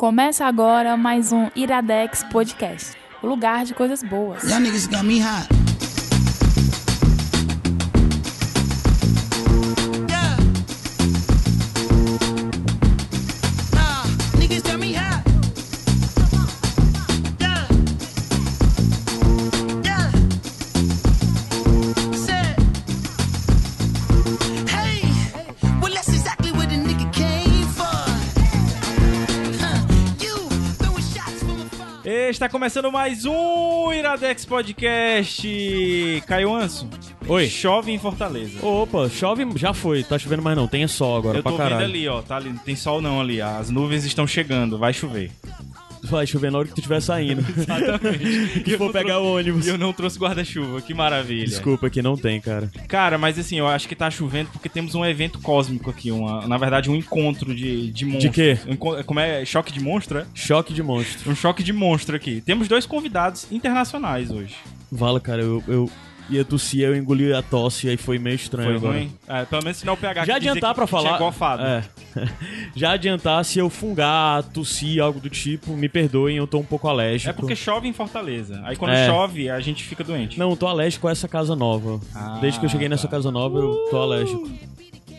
Começa agora mais um Iradex Podcast, o lugar de coisas boas. Niggas got me hot. Está começando mais um Iradex Podcast. Caio Anso. Oi. Chove em Fortaleza. Opa, chove, já foi, tá chovendo mais não, tem sol agora Eu pra tô caralho. vendo ali, ó. Tá ali, não tem sol não ali. As nuvens estão chegando, vai chover. Vai chover na hora que tu estiver saindo. Exatamente. que for pegar o ônibus. E eu não trouxe guarda-chuva, que maravilha. Desculpa que não tem, cara. Cara, mas assim, eu acho que tá chovendo porque temos um evento cósmico aqui. Uma, na verdade, um encontro de, de monstros. quê? Um como é? Choque de monstro, é? Choque de monstro. Um choque de monstro aqui. Temos dois convidados internacionais hoje. Vala, cara, eu, eu ia tossir, eu engoli a tosse, aí foi meio estranho Foi ruim? É, pelo menos se não o PH Já adiantar tinha falar. gofado. É. Já adiantar, se eu fungar, tossir, algo do tipo, me perdoem, eu tô um pouco alérgico. É porque chove em Fortaleza. Aí quando É. chove, a gente fica doente. Não, eu tô alérgico a essa casa nova. Ah, Desde que eu cheguei nessa tá. casa nova, eu tô alérgico.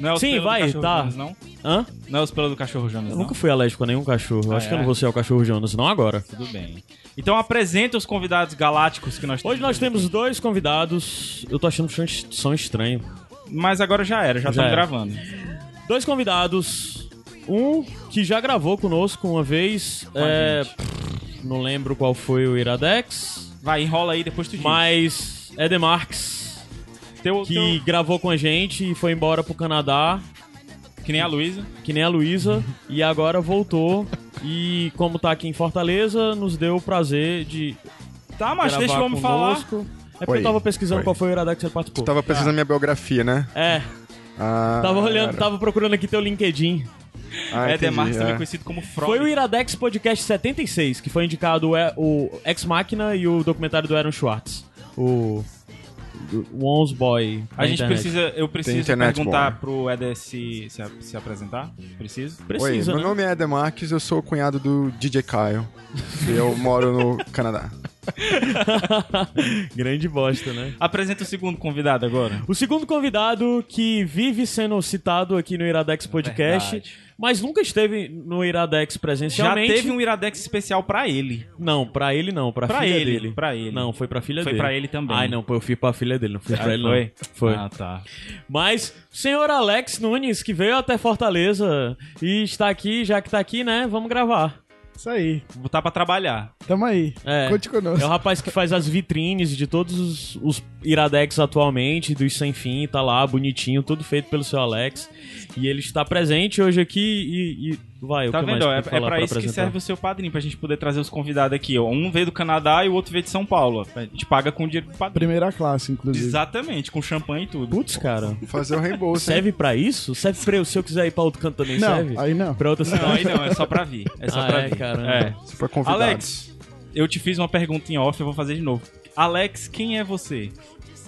Não é os Sim, pelos vai, do cachorro tá. Jonas, não? Hã? Não é os pelos do cachorro Jonas, Eu não? nunca fui alérgico a nenhum cachorro. Ah, acho que eu é? não vou ser o cachorro Jonas, não agora. Tudo bem. Então apresenta os convidados galácticos que nós temos. Hoje nós temos dois convidados. Eu tô achando que são- estranhos. Mas agora já era, já estamos gravando. Dois convidados. Um que já gravou conosco uma vez. Com é, pff, não lembro qual foi o Iradex. Vai, enrola aí, depois tu diz. Mas é Marx, Teu, que teu- gravou com a gente e foi embora pro Canadá, Que nem a Luísa. que nem a Luísa, e agora voltou. E como tá aqui em Fortaleza, nos deu o prazer de Tá, mas deixa o homem falar. É porque Oi. eu tava pesquisando Oi. qual foi o Iradex que ele participou. Tava precisando da minha biografia, né? É, Ah, tava olhando, cara. tava procurando aqui teu LinkedIn. Ah, é entendi, Demarcus, também é. conhecido como Freud. Foi o Iradex Podcast 76, que foi indicado o, o Ex Machina e o documentário do Aaron Schwartz. O. O Ons Boy. A gente internet. precisa, eu preciso internet perguntar boa. pro Eder se, se, se apresentar. Preciso? Oi, Precisa, meu né? nome é Eder Marques, eu sou o cunhado do DJ Kyle. e eu moro no Canadá. Grande bosta, né? Apresenta o segundo convidado agora. O segundo convidado que vive sendo citado aqui no Iradex Podcast, Verdade. mas nunca esteve no Iradex Já presencialmente. teve um Iradex especial pra ele. Não, pra ele não, pra, Pra filha ele, dele. pra ele. Não, foi pra filha Foi dele. pra ele também. Ai, não, eu fui pra filha dele, não fui pra Ah, ele foi? não. Foi. Ah, tá. Mas, senhor Alex Nunes, que veio até Fortaleza e está aqui, já que tá aqui, né? Vamos gravar. Isso aí, botar pra trabalhar. tamo aí. É. Conte conosco. É o rapaz que faz as vitrines de todos os, os Iradex atualmente, dos Sem Fim, tá lá, bonitinho, tudo feito pelo seu Alex. E ele está presente hoje aqui e. e- vai, o Tá que vendo? É, que é pra isso que apresentar? serve o seu padrinho, pra gente poder trazer os convidados aqui. Ó. Um veio do Canadá e o outro veio de São Paulo. ó. A gente paga com dinheiro do padrinho. Primeira classe, inclusive. Exatamente, com champanhe e tudo. Putz, cara. Fazer o reembolso. hein? Serve pra isso? Serve pra eu, se eu quiser ir pra outro canto também, Não, serve? aí não. Pra outra Não, cidade. aí não, é só pra vir. É só Ah, pra é, vir. caramba. É. Se for convidado. Alex, eu te fiz uma pergunta em off, eu vou fazer de novo. Alex, quem é você?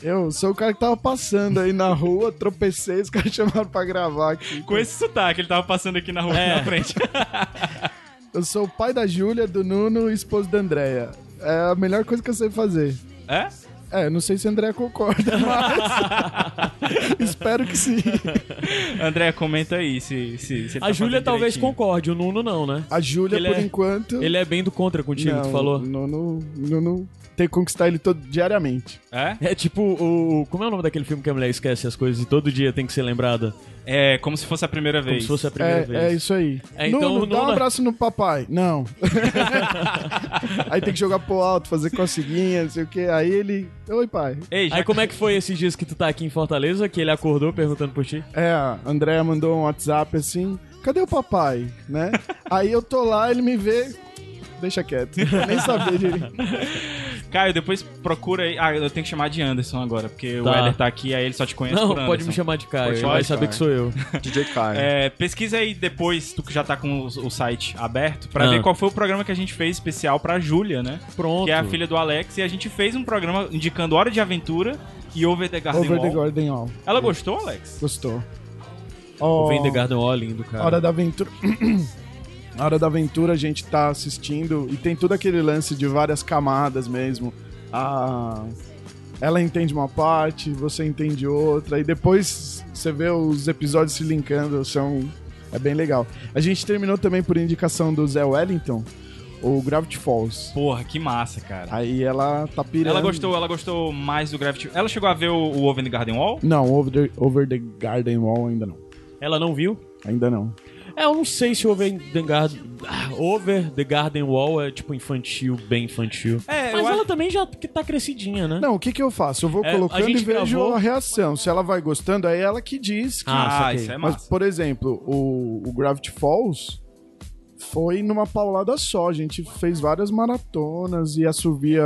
Eu sou o cara que tava passando aí na rua, tropecei, os caras chamaram pra gravar aqui. Com esse sotaque, ele tava passando aqui na rua É. aqui na frente. Eu sou o pai da Júlia, do Nuno e esposo da Andréia. É a melhor coisa que eu sei fazer. É? É, não sei se a Andréia concorda, mas. Espero que sim. André, comenta aí se, se, se ele A tá Júlia talvez direitinho. concorde, o Nuno não, né? A Júlia, Ele por é- enquanto. Ele é bem do contra contigo, não, tu falou. Nuno, Nuno tem que conquistar ele todo diariamente. É? É tipo o. Como é o nome daquele filme que a mulher esquece as coisas e todo dia tem que ser lembrada? É, como se fosse a primeira Como vez. se fosse a primeira É, vez. é isso aí. É, então, Nuno, dá um abraço no papai. Não. aí tem que jogar pro alto, fazer coceguinha, não sei o que. Aí ele. Oi, pai. Ei, já Aí como é que foi esses dias que tu tá aqui em Fortaleza, que ele acordou perguntando por ti? É, a Andréia mandou um WhatsApp assim. Cadê o papai? Né? aí eu tô lá, ele me vê. Deixa quieto. Nem saber direito. Caio, depois procura aí. Ah, eu tenho que chamar de Anderson agora, porque o Tá. Éder tá aqui, aí ele só te conhece Não, por pode me chamar de Caio, Pode ele vai saber Caio. que sou eu. DJ Kyle. É, pesquisa aí depois, tu que já tá com o, o site aberto, pra Ah. ver qual foi o programa que a gente fez especial pra Júlia, né? Pronto. Que é a filha do Alex, e a gente fez um programa indicando Hora de Aventura e Over the Garden Over Wall. the Garden Wall. Ela gostou, Alex? Gostou. O Ó, Vem The Garden Wall, lindo, cara. Hora da Aventura. Na hora da aventura a gente tá assistindo e tem todo aquele lance de várias camadas mesmo. A... Ela entende uma parte, você entende outra, e depois você vê os episódios se linkando, são... é bem legal. A gente terminou também por indicação do Zé Wellington, o Gravity Falls. Porra, que massa, cara. Aí ela tá pirando. Ela gostou, ela gostou mais do Gravity. Ela chegou a ver o, o Over the Garden Wall? Não, Over the, Over the Garden Wall ainda não. Ela não viu? Ainda não. É, eu não sei se Over the Garden, ah, Over the Garden Wall é tipo infantil, bem infantil. É, Mas ela acho- também já que tá crescidinha, né? Não, o que que eu faço? Eu vou É, colocando e vejo gravou- a reação. Se ela vai gostando, aí é ela que diz que... Ah, Ah, isso é Mas, massa. por exemplo, o, o Gravity Falls foi numa paulada só. A gente fez várias maratonas e assovia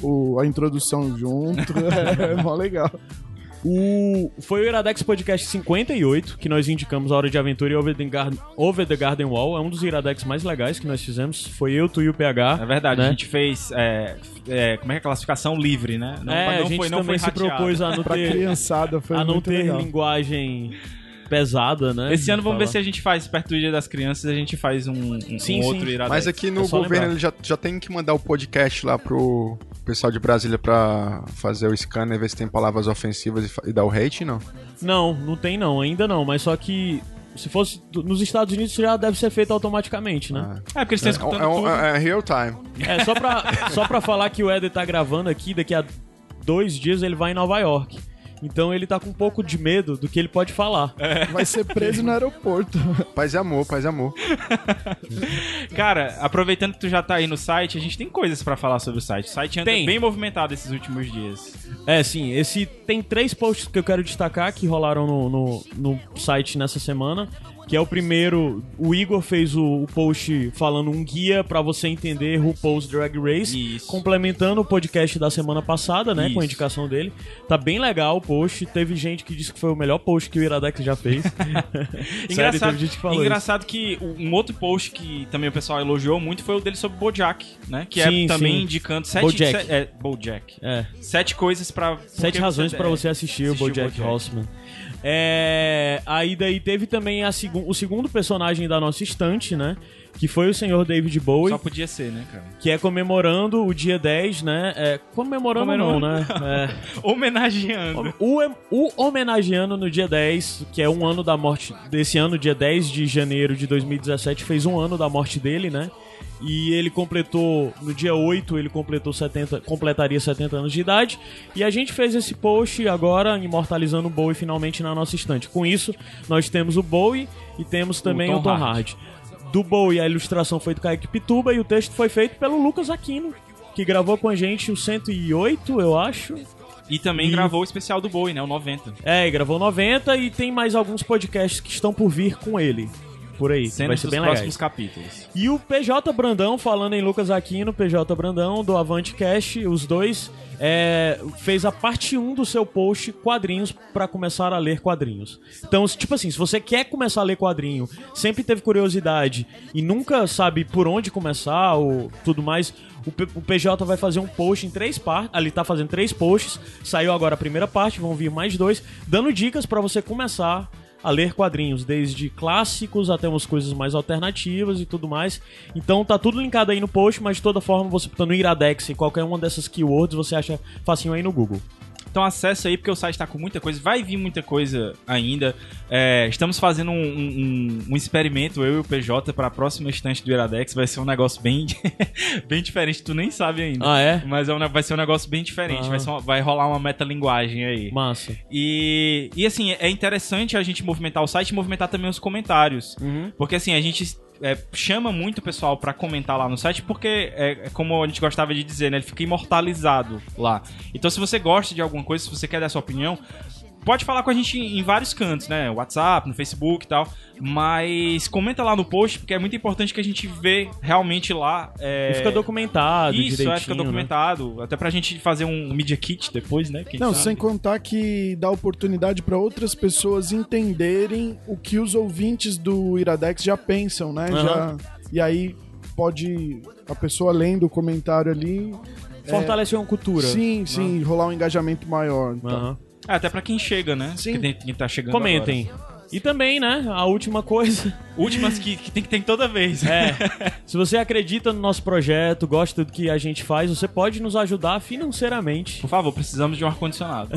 o, a introdução junto. é, mó legal. O, foi o Iradex Podcast 58, que nós indicamos a Hora de Aventura e Over the, Garden, Over the Garden Wall. É um dos Iradex mais legais que nós fizemos. Foi eu, tu e o PH. É verdade, né? a gente fez. é, é, como é que é a classificação livre, né? Não, é, não a gente foi, não também foi se propôs a não ter, criançada foi a não ter legal. linguagem pesada, né? Esse ano vamos ver se a gente faz, perto do Dia das Crianças, a gente faz um, um- um Sim, outro sim. iradex. Mas aqui no É governo lembrar. ele já, já tem que mandar o podcast lá pro pessoal de Brasília pra fazer o scanner, ver se tem palavras ofensivas e, e dar o hate, não? Não, não tem não, ainda não. Mas só que se fosse nos Estados Unidos já deve ser feito automaticamente, né? É, porque eles estão escutando É, um- tudo. é- é real time. É, só pra, só pra falar que o Eder tá gravando aqui, daqui a dois dias ele vai em Nova York. Então ele tá com um pouco de medo do que ele pode falar. Vai ser preso no aeroporto. Paz e amor, paz e amor. Cara, aproveitando que tu já tá aí no site, a gente tem coisas pra falar sobre o site. O site anda Tem. bem movimentado esses últimos dias. É, sim, esse tem três posts que eu quero destacar que rolaram no, no, no site nessa semana. Que é o primeiro, o Igor fez o, o post falando um guia pra você entender RuPaul's Drag Race, Isso. complementando o podcast da semana passada, né, com a Isso. indicação dele. Tá bem legal o post, teve gente que disse que foi o melhor post que o Iradex já fez. Sério, Engraçado, teve gente que falou engraçado que um outro post que também o pessoal elogiou muito foi o dele sobre Bojack, né? Que Sim, é também sim. indicando sete, Bojack. se- é, Bojack. isso. É. Sete coisas pra. Sete razões pra você assistir, o assistir o BoJack BoJack. Horseman. É, aí daí teve também a segun, o segundo personagem da nossa estante, né? Que foi o senhor David Bowie, Só podia ser, né, cara? que é comemorando o dia 10, né? É, comemorando Comemorando. não, né? É, Homenageando. o, o homenageando no dia 10, que é um ano da morte desse ano, dia 10 de janeiro de 2017, fez um ano da morte dele, né? E ele completou, no dia 8, ele completou 70, completaria 70 anos de idade. E a gente fez esse post agora, imortalizando o Bowie finalmente na nossa estante. Com isso, nós temos o Bowie e temos também o Tom Tom, Hardy. Hardy. Do Bowie, a ilustração foi do Kaique Pituba e o texto foi feito pelo Lucas Aquino, que gravou com a gente o 108, eu acho. E também E- gravou o especial do Bowie, né? O 90. É, gravou 90 e tem mais alguns podcasts que estão por vir com ele. Por aí, vai Cenas ser bem próximos legal. capítulos. E o PJ Brandão, falando em Lucas Aquino, PJ Brandão, do Avante Cash, os dois, é, fez a parte 1 do seu post quadrinhos pra começar a ler quadrinhos. Então, tipo assim, se você quer começar a ler quadrinho, sempre teve curiosidade e nunca sabe por onde começar ou tudo mais, o, P- o PJ vai fazer um post em três partes. Ali tá fazendo três posts. Saiu agora a primeira parte, vão vir mais dois, dando dicas pra você começar a ler quadrinhos, desde clássicos até umas coisas mais alternativas e tudo mais. Então tá tudo linkado aí no post, mas de toda forma você botando Iradex e qualquer uma dessas keywords você acha facinho aí no Google. Então acessa aí, porque o site tá com muita coisa. Vai vir muita coisa ainda. É, estamos fazendo um, um- um experimento, eu e o PJ, para a próxima estante do Iradex. Vai ser um negócio bem, bem diferente, tu nem sabe ainda. Ah, é? Mas é um- vai ser um negócio bem diferente. Ah. Vai, uma- vai rolar uma metalinguagem aí. Massa. E, e assim, é interessante a gente movimentar o site e movimentar também os comentários. Uhum. Porque assim, a gente é, chama muito o pessoal pra comentar lá no site, porque é, é como a gente gostava de dizer, né? Ele fica imortalizado lá. Então, se você gosta de alguma coisa, se você quer dar sua opinião, pode falar com a gente em vários cantos, né? WhatsApp, no Facebook e tal. Mas comenta lá no post, porque é muito importante que a gente vê realmente lá. é, E fica documentado Isso, direitinho. é, fica né? documentado. Até pra gente fazer um Media Kit depois, né? Quem Não, sabe? sem contar que dá oportunidade para outras pessoas entenderem o que os ouvintes do Iradex já pensam, né? Aham. Já, e aí pode a pessoa lendo o comentário ali, Fortalecer uma cultura. sim, sim, rolar um engajamento maior. tá? Aham. É, até pra quem chega, né? Sim. Porque tem quem tá chegando Comentem. agora. E também, né, a última coisa. Últimas que, que tem que ter toda vez. É, se você acredita no nosso projeto, gosta do que a gente faz, você pode nos ajudar financeiramente. Por favor, precisamos de um ar-condicionado.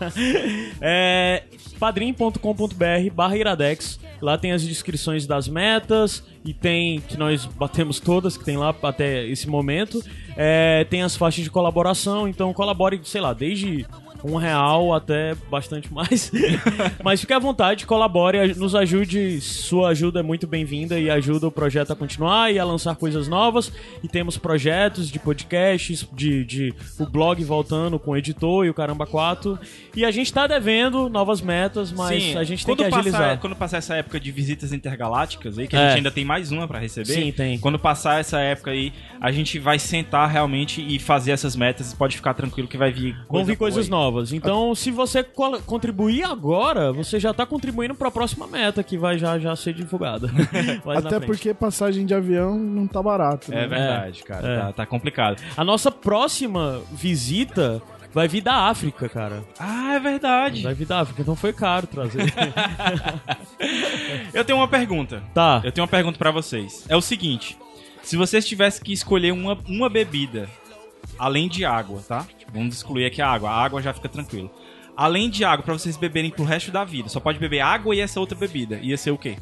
é padrim.com.br barra iradex. Lá tem as descrições das metas e tem que nós batemos todas que tem lá até esse momento. É, tem as faixas de colaboração, então colabore, sei lá, desde um real até bastante mais. Mas fique à vontade, colabore, nos ajude. Sua ajuda é muito bem-vinda e ajuda o projeto a continuar e a lançar coisas novas. E temos projetos de podcasts, de, de o blog voltando com o editor e o Caramba 4. E a gente tá devendo novas metas, mas Sim, a gente tem que agilizar. Passar, quando passar essa época de visitas intergalácticas aí, que a É. gente ainda tem mais uma pra receber. Sim, tem. Quando passar essa época aí, a gente vai sentar realmente e fazer essas metas. Pode ficar tranquilo que vai vir Vão vir coisas aí. Novas. Então, se você contribuir agora, você já tá contribuindo para a próxima meta que vai já, já ser divulgada. Até porque passagem de avião não tá barato. É né? verdade, cara. É. Tá, tá complicado. A nossa próxima visita vai vir da África, cara. Ah, é verdade. Vai vir da África, então foi caro trazer. Eu tenho uma pergunta. tá. Eu tenho uma pergunta pra vocês. É o seguinte: se vocês tivessem que escolher uma, uma bebida, além de água, tá? Vamos excluir aqui a água. A água já fica tranquilo. Além de água, pra vocês beberem pro resto da vida, só pode beber água e essa outra bebida. Ia ser o quê?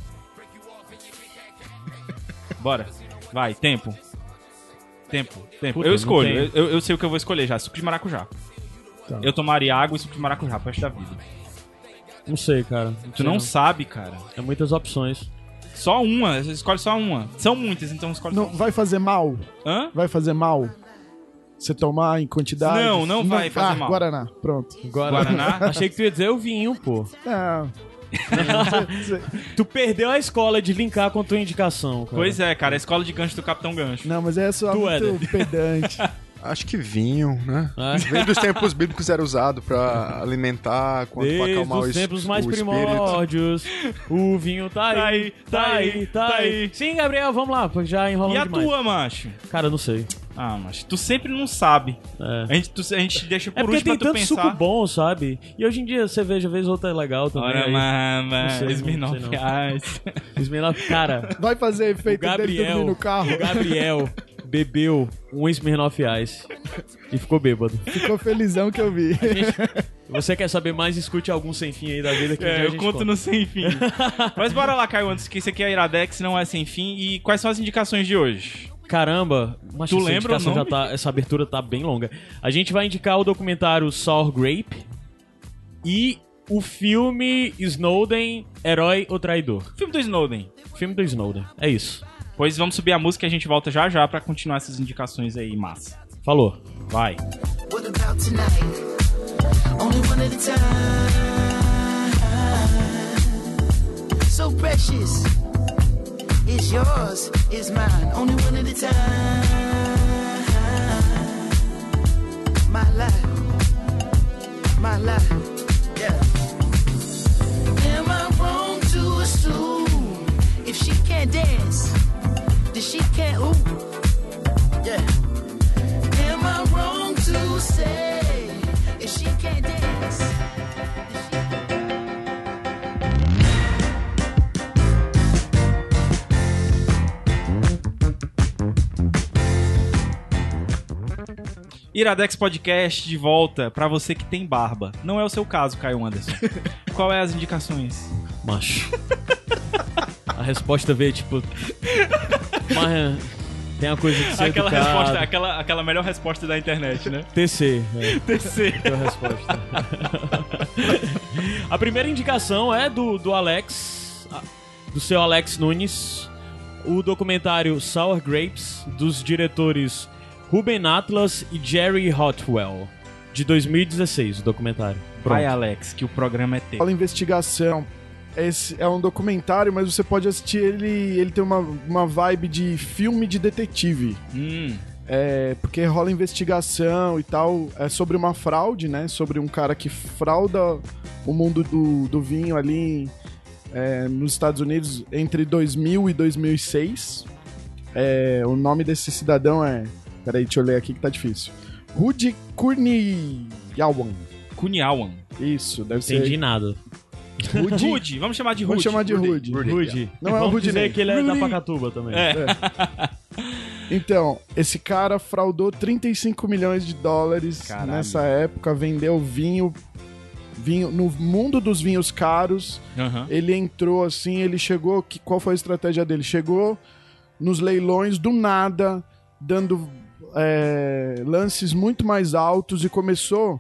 Bora. Vai, tempo. Tempo, tempo. Puta, eu não escolho. Eu, eu sei o que eu vou escolher já. Suco de maracujá. Tá. Eu tomaria água e suco de maracujá pro resto da vida. Não sei, cara. Tu sei não sabe, cara. É muitas opções. Só uma. Escolhe só uma. São muitas, então escolhe Não, só uma. vai fazer mal? Hã? Vai fazer mal? Você tomar em quantidade? Não, não vai fazer ah, mal. Guaraná, pronto. Guaraná? Achei que tu ia dizer o vinho, pô. Não. Tu perdeu a escola de linkar com tua indicação, cara. Pois é, cara, a escola de gancho do Capitão Gancho. não, mas é só Tu, muito Éder. pedante. Acho que vinho, né? É. Vem dos tempos bíblicos era usado pra alimentar, quanto pra Desde acalmar o, os tempos mais o primórdios, o vinho tá aí, tá aí, tá aí. Sim, Gabriel, vamos lá, porque já enrolamos E a demais. tua, macho? Cara, não sei. Ah, macho, tu sempre não sabe. É. A gente, tu- a gente deixa por É porque último tem pra tu tanto pensar. suco bom, sabe? E hoje em dia, cerveja, vez ou outra é legal também. Aí. mama, sei, não Smirnoff reais. Smirnoff, cara, Vai fazer efeito o dele dormir Gabriel, no carro. o Gabriel bebeu um Smirnoff Ice e ficou bêbado. Ficou felizão que eu vi. Você quer saber mais, escute algum sem fim aí da vida que É, a eu gente conto conta. no sem fim. Mas bora lá, Caio, antes que isso aqui é Iradex, não é sem fim. E quais são as indicações de hoje? Caramba, mas Tu essa lembra indicação já tá, essa abertura tá bem longa. A gente vai indicar o documentário Sour Grape e o filme Snowden, Herói ou Traidor. Filme do Snowden. Filme do Snowden. É isso. Pois vamos subir a música e a gente volta já já pra continuar essas indicações aí, massa. Falou. Vai. What about tonight? Only one at a time. So precious. It's yours, it's mine. Only one at a time. My life. My life. Yeah. Am I wrong to assume if she can't dance, then she can't ooh? Yeah. Am I wrong to say if she can't dance? then she- Iradex Podcast de volta pra você que tem barba. Não é o seu caso, Caio Anderson. Qual é as indicações? Macho. A resposta veio tipo. Mas tem uma coisa de ser Aquela educado. resposta, aquela, aquela melhor resposta da internet, né? TC. É. TC. Tua resposta. a primeira indicação é do, do Alex, do seu Alex Nunes, o documentário Sour Grapes, dos diretores Ruben Atlas e Jerry Hotwell, de 2016, o documentário. Vai, Alex, que o programa é teu. Fala investigação. Esse é um documentário, mas você pode assistir ele. Ele tem uma, uma vibe de filme de detetive. Hum, É, porque rola investigação e tal. É sobre uma fraude, né? Sobre um cara que frauda o mundo do, do vinho ali é, nos Estados Unidos entre 2000 e 2006. É, o nome desse cidadão é. Peraí, deixa eu ler aqui que tá difícil. Rudy Kurniawan. Kunyawan. Isso, deve Entendi ser. nada. Rude. Vamos chamar de Rude. Vamos chamar de Rude. Rude. Não é o Rude dizer que ele é da. Pacatuba também. É. Então, esse cara fraudou 35 milhões de dólares Caralho. nessa época, vendeu vinho, vinho no mundo dos vinhos caros. Aham. Ele entrou assim, ele chegou, que, qual foi a estratégia dele? Chegou nos leilões do nada, dando é, lances muito mais altos e começou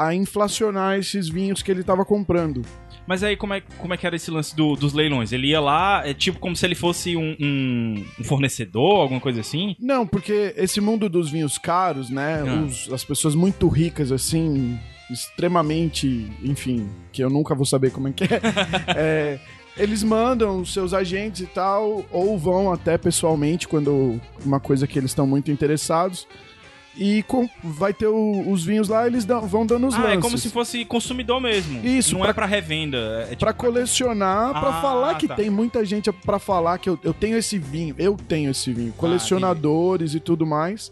a inflacionar esses vinhos que ele estava comprando. Mas aí, como é, como é que era esse lance do- dos leilões? Ele ia lá, é tipo como se ele fosse um, um- um fornecedor, alguma coisa assim? Não, porque esse mundo dos vinhos caros, né? Ah. os- as pessoas muito ricas, assim, extremamente, enfim, que eu nunca vou saber como é que é. é, eles mandam os seus agentes e tal, ou vão até pessoalmente quando uma coisa que eles estão muito interessados. E com- vai ter o- os vinhos lá, eles dão- vão dando os ah, lances. é como se fosse consumidor mesmo. Isso, Não pra- é pra revenda. É tipo, Pra colecionar, pra Ah, falar que tá. tem muita gente pra falar que eu, eu tenho esse vinho, eu tenho esse Ah, vinho, colecionadores e tudo mais.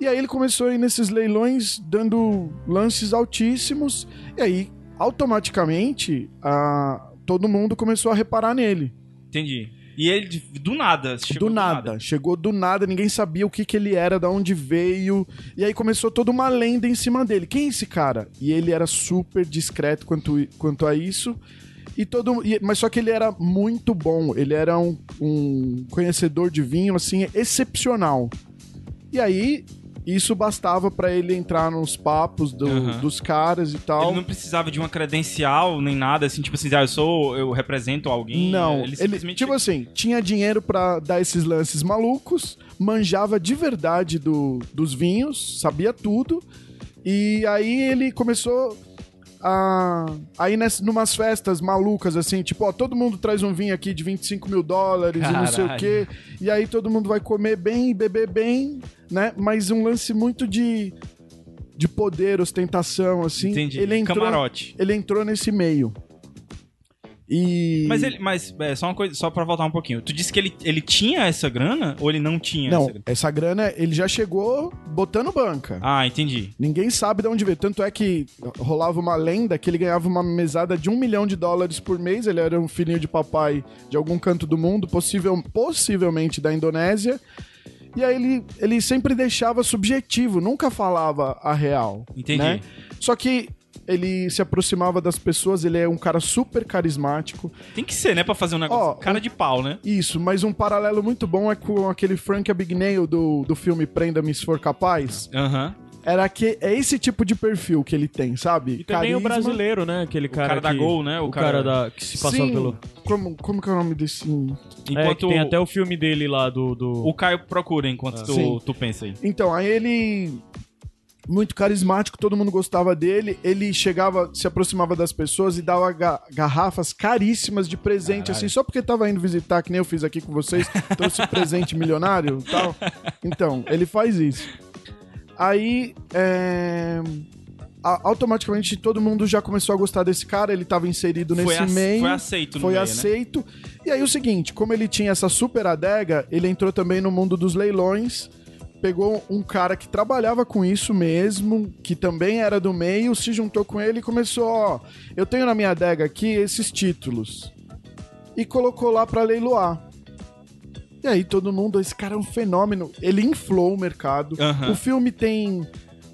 E aí ele começou a ir nesses leilões dando lances altíssimos, e aí automaticamente a, todo mundo começou a reparar nele. entendi. E ele, do nada. chegou do nada. Chegou do nada, ninguém sabia o que, que ele era, da onde veio. E aí começou toda uma lenda em cima dele. Quem é esse cara? E ele era super discreto quanto, quanto a isso. E todo, e- mas só que ele era muito bom. Ele era um, um conhecedor de vinho, assim, excepcional. E aí, isso bastava pra ele entrar nos papos do- Aham. dos caras e tal. Ele não precisava de uma credencial nem nada, assim, tipo assim, ah, eu sou, eu represento alguém. Não, ele ele, simplesmente. tipo assim, tinha dinheiro pra dar esses lances malucos, manjava de verdade do, dos vinhos, sabia tudo. E aí ele começou a. Aí ness, numas festas malucas, assim, tipo, ó, todo mundo traz um vinho aqui de 25 mil dólares e não sei o Caralho. quê. E aí todo mundo vai comer bem e beber bem, né? Mas um lance muito de. De poder, ostentação, assim. Entendi. Ele entrou, Camarote. ele entrou nesse meio. E. Mas ele, mas é, só uma coisa, só pra voltar um pouquinho. Tu disse que ele, ele tinha essa grana ou ele não tinha Não, essa grana? essa grana ele já chegou botando banca. Ah, entendi. Ninguém sabe de onde veio. Tanto é que rolava uma lenda que ele ganhava uma mesada de um milhão de dólares por mês. Ele era um filhinho de papai de algum canto do mundo, possível, possivelmente da Indonésia. E aí ele, ele sempre deixava subjetivo, nunca falava a real. Entendi. né? Só que ele se aproximava das pessoas, ele é um cara super carismático. Tem que ser, né, pra fazer um negócio. Ó, cara um- de pau, né? Isso, mas um paralelo muito bom é com aquele Frank Abagnale do, do filme Prenda-me se for capaz. Aham. Era que é esse tipo de perfil que ele tem, sabe? E também o brasileiro, né? Aquele cara, cara da que, Gol, né? O O, cara- cara, da, que se passou Sim. pelo... Como, como que é o nome desse... É, que Enquanto tem até o filme dele lá do... do... o Caio procura enquanto tu, Sim. tu pensa aí. Então, aí ele... Muito carismático, todo mundo gostava dele. Ele chegava, se aproximava das pessoas e dava ga- garrafas caríssimas de presente, Caralho. assim, só porque tava indo visitar, que nem eu fiz aqui com vocês, trouxe presente milionário e tal. Então, ele faz isso. Aí, é, automaticamente todo mundo já começou a gostar desse cara, ele tava inserido Foi, nesse meio. foi aceito Foi meio, né? aceito. E aí o seguinte, como ele tinha essa super adega, ele entrou também no mundo dos leilões. Pegou um cara que trabalhava com isso mesmo, que também era do meio, se juntou com ele e começou, ó, eu tenho na minha adega aqui esses títulos. E colocou lá pra leiloar. E aí todo mundo, esse cara é um fenômeno. Ele inflou o mercado. Aham. O filme tem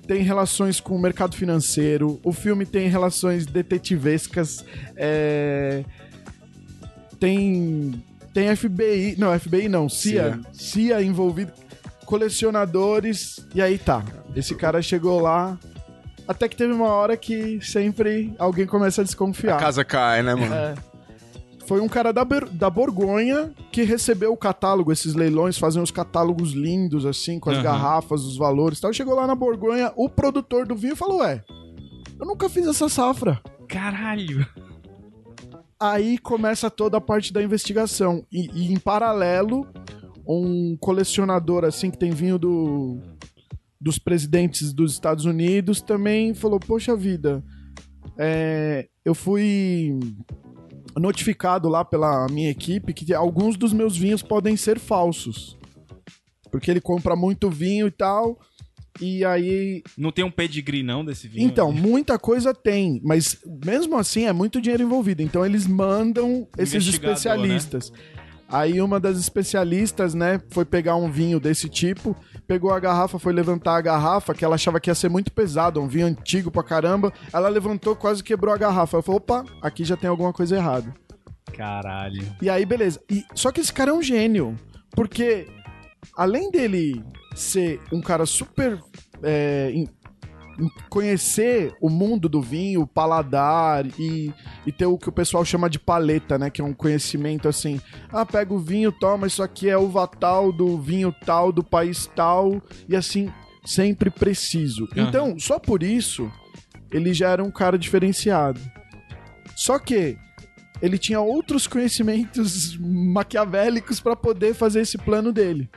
tem relações com o mercado financeiro. O filme tem relações detetivescas. é, Tem tem FBI, não FBI não, CIA, CIA envolvido, colecionadores e aí tá. Esse cara chegou lá. Até que teve uma hora que sempre alguém começa a desconfiar. A casa cai, né, mano? É. Foi um cara da, Ber- da Borgonha que recebeu o catálogo, esses leilões fazem uns catálogos lindos, assim, com as Aham. garrafas, os valores e tal. Chegou lá na Borgonha, o produtor do vinho falou: Ué, eu nunca fiz essa safra. Caralho. Aí começa toda a parte da investigação. E, e em paralelo, um colecionador, assim, que tem vinho do, dos presidentes dos Estados Unidos também falou: Poxa vida, é, eu fui notificado lá pela minha equipe que alguns dos meus vinhos podem ser falsos. Porque ele compra muito vinho e tal. E aí. Não tem um pedigree não desse vinho? Então, muita coisa tem, mas mesmo assim é muito dinheiro envolvido. Então eles mandam esses Investigador, especialistas. Aí uma das especialistas, né, foi pegar um vinho desse tipo, pegou a garrafa, foi levantar a garrafa, que ela achava que ia ser muito pesado, um vinho antigo pra caramba. Ela levantou, quase quebrou a garrafa. Ela falou: opa, aqui já tem alguma coisa errada. Caralho. E aí, beleza. E, só que esse cara é um gênio. Porque, além dele ser um cara super. é, conhecer o mundo do vinho, o paladar e, e ter o que o pessoal chama de paleta, né? Que é um conhecimento assim. Ah, pega o vinho, toma, isso aqui é uva tal, do vinho tal, do país tal. E assim, sempre preciso. Aham. Então, só por isso, ele já era um cara diferenciado. Só que ele tinha outros conhecimentos maquiavélicos pra poder fazer esse plano dele.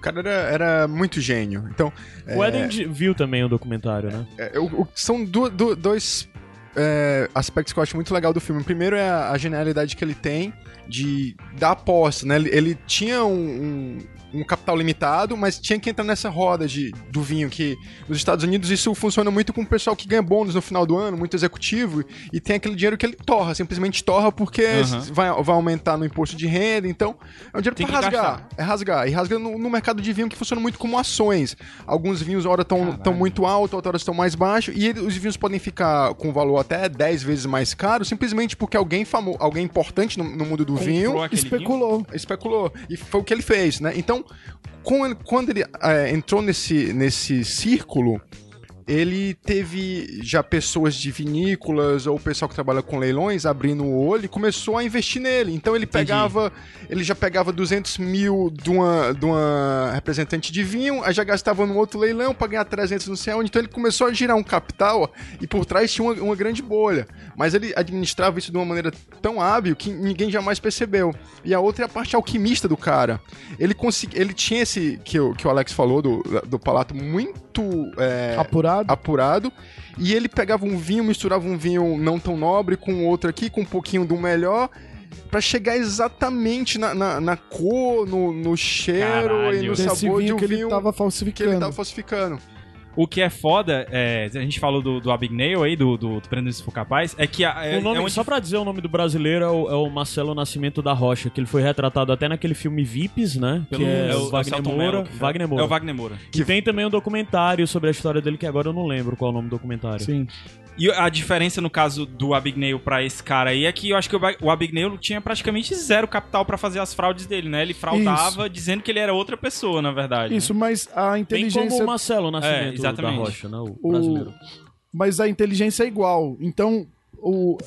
O cara era, era muito gênio. Então, O Eden de- viu também o documentário, né? É, o- o- são du- du- dois é, aspectos que eu acho muito legal do filme. O primeiro é a, a genialidade que ele tem de dar aposta, né? Ele, ele tinha um, um- um capital limitado, mas tinha que entrar nessa roda de, do vinho, que nos Estados Unidos isso funciona muito com o pessoal que ganha bônus no final do ano, muito executivo, e tem aquele dinheiro que ele torra, simplesmente torra porque Aham. vai, vai aumentar no imposto de renda, então é um dinheiro Tem pra rasgar. gastar. É rasgar. E rasga no, no mercado de vinho que funciona muito como ações. Alguns vinhos, ora, estão Caralho. muito alto, outra hora estão mais baixo, e ele- os vinhos podem ficar com valor até 10 vezes mais caro, simplesmente porque alguém famoso, alguém importante no, no mundo do vinho Comprou vinho? Especulou. especulou. E foi o que ele fez, né? Então, ele- quando ele é, entrou nesse, nesse círculo, ele teve já pessoas de vinícolas ou o pessoal que trabalha com leilões abrindo o olho e começou a investir nele. Então ele pegava, ele já pegava 200 mil de uma, de uma representante de vinho, aí já gastava num outro leilão para ganhar 300 não sei onde. Então ele começou a girar um capital e por trás tinha uma, uma grande bolha. Mas ele administrava isso de uma maneira tão hábil que ninguém jamais percebeu. E a outra é a parte alquimista do cara. Ele consegui, ele tinha esse que o, que o Alex falou do, do palato muito é, Apurado. Apurado. E ele pegava um vinho, misturava um vinho não tão nobre com outro aqui, com um pouquinho do melhor. Pra chegar exatamente na, na, na cor, no, no cheiro Caralho. e no Desse sabor de vinho um que ele vinho tava que ele falsificando. tava falsificando. O que é foda, é, a gente falou do, do Abigail aí, do, do, do Prendendo Se For Capaz, é que a, é, o nome, é onde- Só pra dizer o nome do brasileiro é o, é o Marcelo Nascimento da Rocha, que ele foi retratado até naquele filme Vips, né? pelo- que é, é o Wagner Celton Moura. Mello que faz. Wagner Moura. É o Wagner Moura. Que tem também um documentário sobre a história dele, que agora eu não lembro qual é o nome do documentário. Sim. E a diferença no caso do Abigail pra esse cara aí é que eu acho que o Abigail tinha praticamente zero capital pra fazer as fraudes dele, né? Ele fraudava dizendo que ele era outra pessoa, na verdade. Isso, mas a Bem como inteligência. o Marcelo Nascimento É, exatamente. da Rocha, né? O, O- brasileiro. Mas a inteligência é igual. Então, o,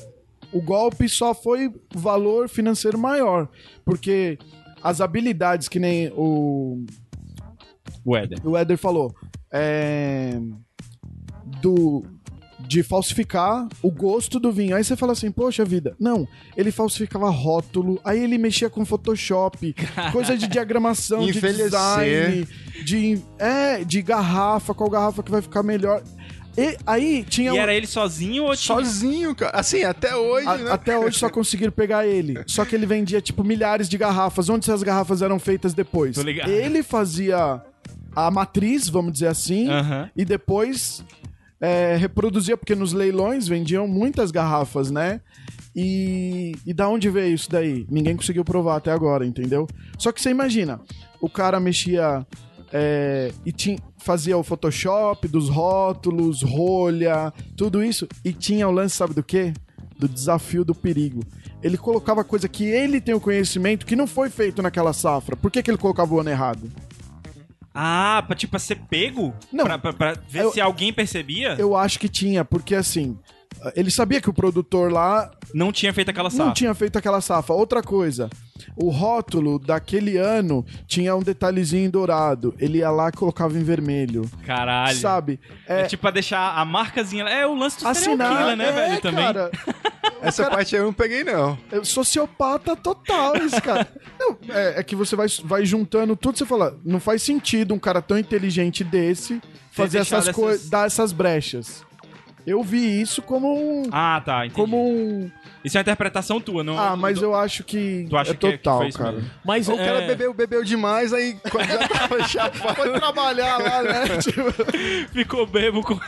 o golpe só foi valor financeiro maior. Porque as habilidades, que nem o, O Éder. o Éder falou, é, do de falsificar o gosto do vinho. Aí você fala assim, poxa vida. Não, ele falsificava rótulo, aí ele mexia com Photoshop, coisa de diagramação, de design, de, é, de garrafa, qual garrafa que vai ficar melhor. E aí tinha E um- era ele sozinho ou tinha... Sozinho, cara. Assim, até hoje, a- né? Até hoje só conseguiram pegar ele. Só que ele vendia, tipo, milhares de garrafas. Onde essas garrafas eram feitas depois? Tô ligado. Ele fazia a matriz, vamos dizer assim, Aham. e depois é, reproduzia, porque nos leilões vendiam muitas garrafas, né? E, e da onde veio isso daí? Ninguém conseguiu provar até agora, entendeu? Só que você imagina, o cara mexia é, e tinha, fazia o Photoshop dos rótulos, rolha, tudo isso, e tinha o lance, sabe do quê? Do desafio do perigo. Ele colocava coisa que ele tem o conhecimento que não foi feito naquela safra. Por que, que ele colocava o ano errado? Ah, pra tipo, pra ser pego? Não. Pra, pra- pra ver Eu- se alguém percebia? Eu acho que tinha, porque assim, ele sabia que o produtor lá Não tinha feito aquela safra. não tinha feito aquela safra. Outra coisa, o rótulo daquele ano tinha um detalhezinho dourado. Ele ia lá e colocava em vermelho. Caralho. Sabe? É, É, tipo pra deixar a marcazinha... É o lance do serial assinar, killer, né, é, velho? Também. cara. Essa parte aí eu não peguei, não. É sociopata total esse cara. Não, é, é que você vai, vai juntando tudo, você fala, não faz sentido um cara tão inteligente desse fazer essas coisas, essas- dar essas brechas. Eu vi isso como um. Ah, tá. Entendi. Como um. Isso é uma interpretação tua, não? Ah, mas do- eu acho que. Tu acha é que é- que total, cara. mesmo? Mas O cara é, bebeu, bebeu demais, aí quando já tava chapado. Foi trabalhar lá, né? Tipo, Ficou bebo com,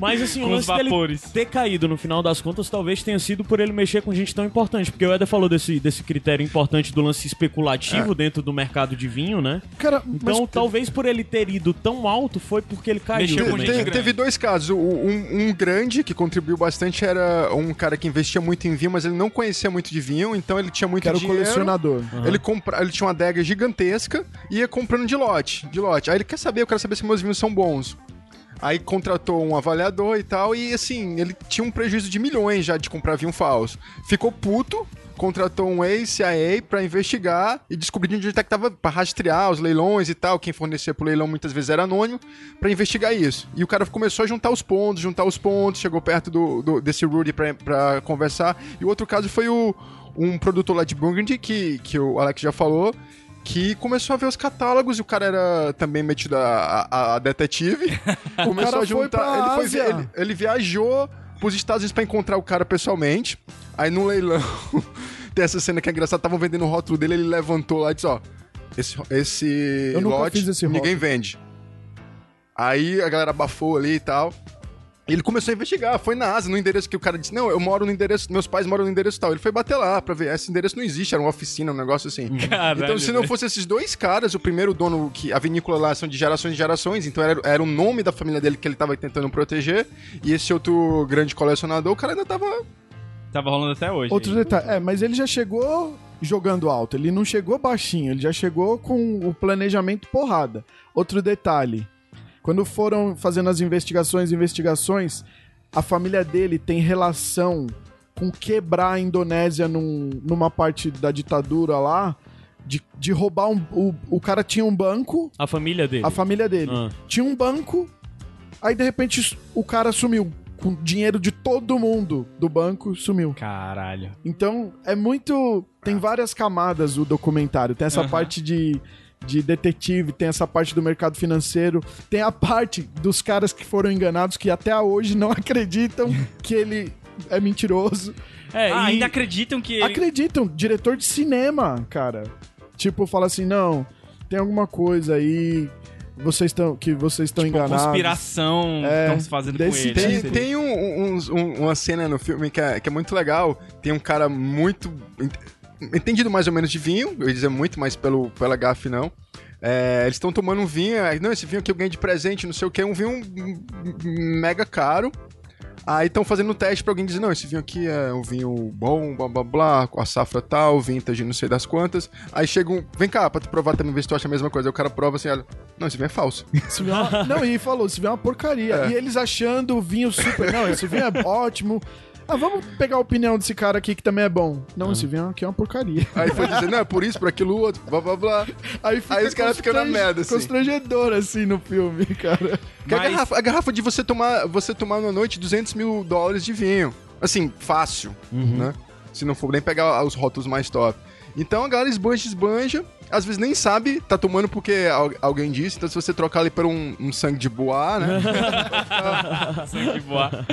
Mas assim, o com os lance dele vapores. ter caído no final das contas talvez tenha sido por ele mexer com gente tão importante. Porque o Eder falou desse, desse critério importante do lance especulativo dentro do mercado de vinho, né? cara, Então mas- talvez por ele ter ido tão alto foi porque ele caiu. Mexeu com gente teve dois casos. O- Um, um grande que contribuiu bastante era um cara que investia muito em vinho, mas ele não conhecia muito de vinho, então ele tinha muito que era dinheiro. colecionador. Ele, compra... ele tinha uma adega gigantesca e ia comprando de lote, de lote. Aí ele quer saber, eu quero saber se meus vinhos são bons. Aí contratou um avaliador e tal, e assim, ele tinha um prejuízo de milhões já de comprar vinho falso. Ficou puto, contratou um ex-CIA pra investigar e descobrir de onde é que tava, pra rastrear os leilões e tal. Quem fornecia pro leilão muitas vezes era anônimo, pra investigar isso. E o cara começou a juntar os pontos, juntar os pontos, chegou perto do, do- desse Rudy pra, pra conversar. E o outro caso foi o, um produtor lá de Burgundy, que, que o Alex já falou, que começou a ver os catálogos e o cara era também metido a, a- a detetive. começou a foi juntar. Ele, foi, ele, ele viajou pros Estados Unidos pra encontrar o cara pessoalmente. Aí no leilão, tem essa cena que é engraçada, estavam vendendo o rótulo dele, ele levantou lá e disse, ó, esse, esse Eu lote esse ninguém rótulo. vende. Aí a galera abafou ali e tal. Ele começou a investigar, foi na Ásia, no endereço que o cara disse, não, eu moro no endereço, meus pais moram no endereço tal. Ele foi bater lá pra ver, esse endereço não existe, era uma oficina, um negócio assim. Caralho, então, se não fosse esses dois caras, o primeiro dono, que a vinícola lá são de gerações e gerações, então era, era o nome da família dele que ele tava tentando proteger, e esse outro grande colecionador, o cara ainda tava Tava rolando até hoje. Outro aí. detalhe. É, mas ele já chegou jogando alto. Ele não chegou baixinho. Ele já chegou com o planejamento porrada. Outro detalhe. Quando foram fazendo as investigações, investigações, a família dele tem relação com quebrar a Indonésia num- numa parte da ditadura lá. De, de roubar um. O, o cara tinha um banco, A família dele. a família dele. Ah. Tinha um banco, aí de repente o cara sumiu. Com dinheiro de todo mundo do banco, sumiu. Caralho. Então, é muito. Tem várias camadas o documentário. Tem essa Aham. parte de, de detetive, tem essa parte do mercado financeiro, tem a parte dos caras que foram enganados que até hoje não acreditam que ele é mentiroso. É, ah, e- ainda acreditam que ele... Acreditam, diretor de cinema, cara. Tipo, fala assim: não, tem alguma coisa aí. Vocês estão que vocês estão Tipo, enganados. conspiração É, estão se fazendo com desse ele. tipo. Tem, Seria- tem um- um- um- uma cena no filme que é, que é muito legal. Tem um cara muito. Ent- Entendido mais ou menos de vinho, eu ia dizer muito, mas pelo, pela gafe não. É, eles estão tomando um vinho, aí, não, esse vinho aqui eu ganhei de presente, não sei o que, um vinho mega caro. Aí estão fazendo um teste pra alguém dizer, não, esse vinho aqui é um vinho bom, blá blá blá, com a safra tal, vintage, não sei das quantas. Aí chega um, vem cá, pra tu provar também, ver se tu acha a mesma coisa. Aí o cara prova assim, olha, não, esse vinho é falso. Se vier uma- Não, e falou, se vier uma porcaria. E eles achando o vinho super. Não, esse vinho é ótimo. Ah, vamos pegar a opinião desse cara aqui que também é bom. Não, esse vinho aqui é uma porcaria. Aí foi dizer, não, é por isso, por aquilo, outro, blá blá blá. Aí, fica Aí os caras ficam na merda, assim. Constrangedor, assim, no filme, cara. Que a, Mas- garrafa, a garrafa de você tomar, você tomar numa noite 200 mil dólares de vinho. Assim, fácil, né? Se não for nem pegar os rótulos mais top. Então a galera esbanja, esbanja. Às vezes nem sabe, tá tomando porque al- alguém disse. Então se você trocar ali por um, um sangue de boa, né? Sangue voar.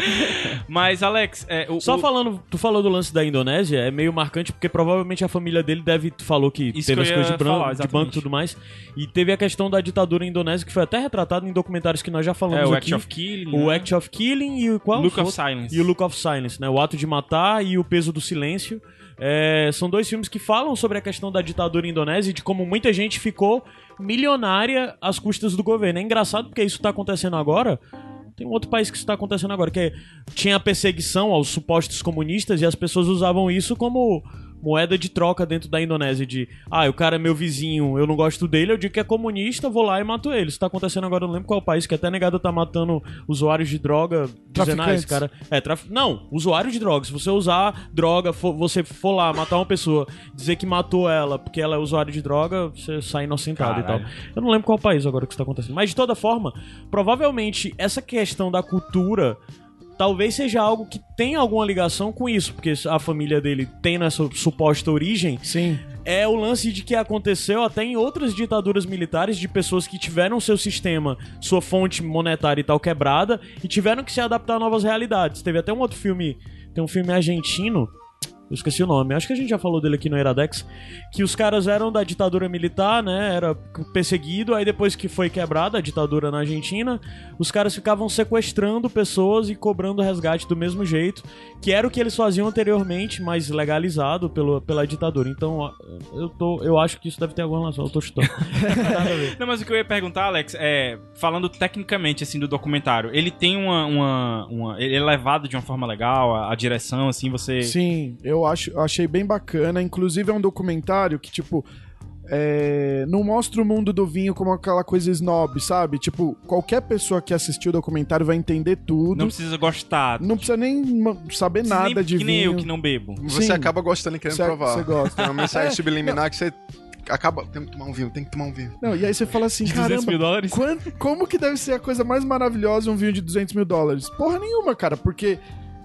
Mas, Alex, é, o, Só o- falando, tu falou do lance da Indonésia, é meio marcante porque provavelmente a família dele deve, tu falou que Isso teve que as coisas de, bran- falar, de banco e tudo mais. E teve a questão da ditadura indonésia que foi até retratado em documentários que nós já falamos é, o aqui. Act of Killing. o né? Act of Killing e o qual? Look of? Silence. E o Look of Silence, né? O ato de matar e o peso do silêncio. É, são dois filmes que falam sobre a questão da ditadura indonésia e de como muita gente ficou milionária às custas do governo. É engraçado porque isso tá acontecendo agora. Tem um outro país que isso tá acontecendo agora, que é- tinha a perseguição aos supostos comunistas e as pessoas usavam isso como moeda de troca dentro da Indonésia de, ah, o cara é meu vizinho, eu não gosto dele, eu digo que é comunista, vou lá e mato ele. Isso tá acontecendo agora, eu não lembro qual país, que até negado tá matando usuários de droga, dizendo, ah, esse cara é, traf... Não, usuário de droga. Se você usar droga, for- você for lá matar uma pessoa, dizer que matou ela porque ela é usuário de droga, você sai inocentado e Caralho. tal. Eu não lembro qual país agora que isso tá acontecendo. Mas de toda forma, provavelmente essa questão da cultura talvez seja algo que tenha alguma ligação com isso, porque a família dele tem nessa suposta origem Sim. é o lance de que aconteceu até em outras ditaduras militares de pessoas que tiveram seu sistema, sua fonte monetária e tal quebrada e tiveram que se adaptar a novas realidades. Teve até um outro filme, tem um filme argentino eu esqueci o nome, acho que a gente já falou dele aqui no Iradex, que os caras eram da ditadura militar, né, era perseguido, aí depois que foi quebrada a ditadura na Argentina, os caras ficavam sequestrando pessoas e cobrando resgate do mesmo jeito, que era o que eles faziam anteriormente, mas legalizado pelo, pela ditadura. Então, eu, tô, eu acho que isso deve ter alguma relação, eu tô chutando. Não, mas o que eu ia perguntar, Alex, é, falando tecnicamente, assim, do documentário, ele tem uma, uma, uma ele é levado de uma forma legal, a, a direção, assim, você... Sim, eu acho, eu achei bem bacana. Inclusive é um documentário que, tipo, é, não mostra o mundo do vinho como aquela coisa snob, sabe? Tipo, qualquer pessoa que assistiu o documentário vai entender tudo. Não precisa gostar. Não precisa nem saber Precisa nada nem, de que vinho. nem eu que não bebo. Você Sim. acaba gostando e querendo Você- provar. você gosta. Tem uma mensagem É, subliminar que você acaba. Tem que tomar um vinho, tem que tomar um vinho. Não, e aí você fala assim, De 200 caramba, mil dólares? como que deve ser a coisa mais maravilhosa um vinho de 200 mil dólares? Porra nenhuma, cara, porque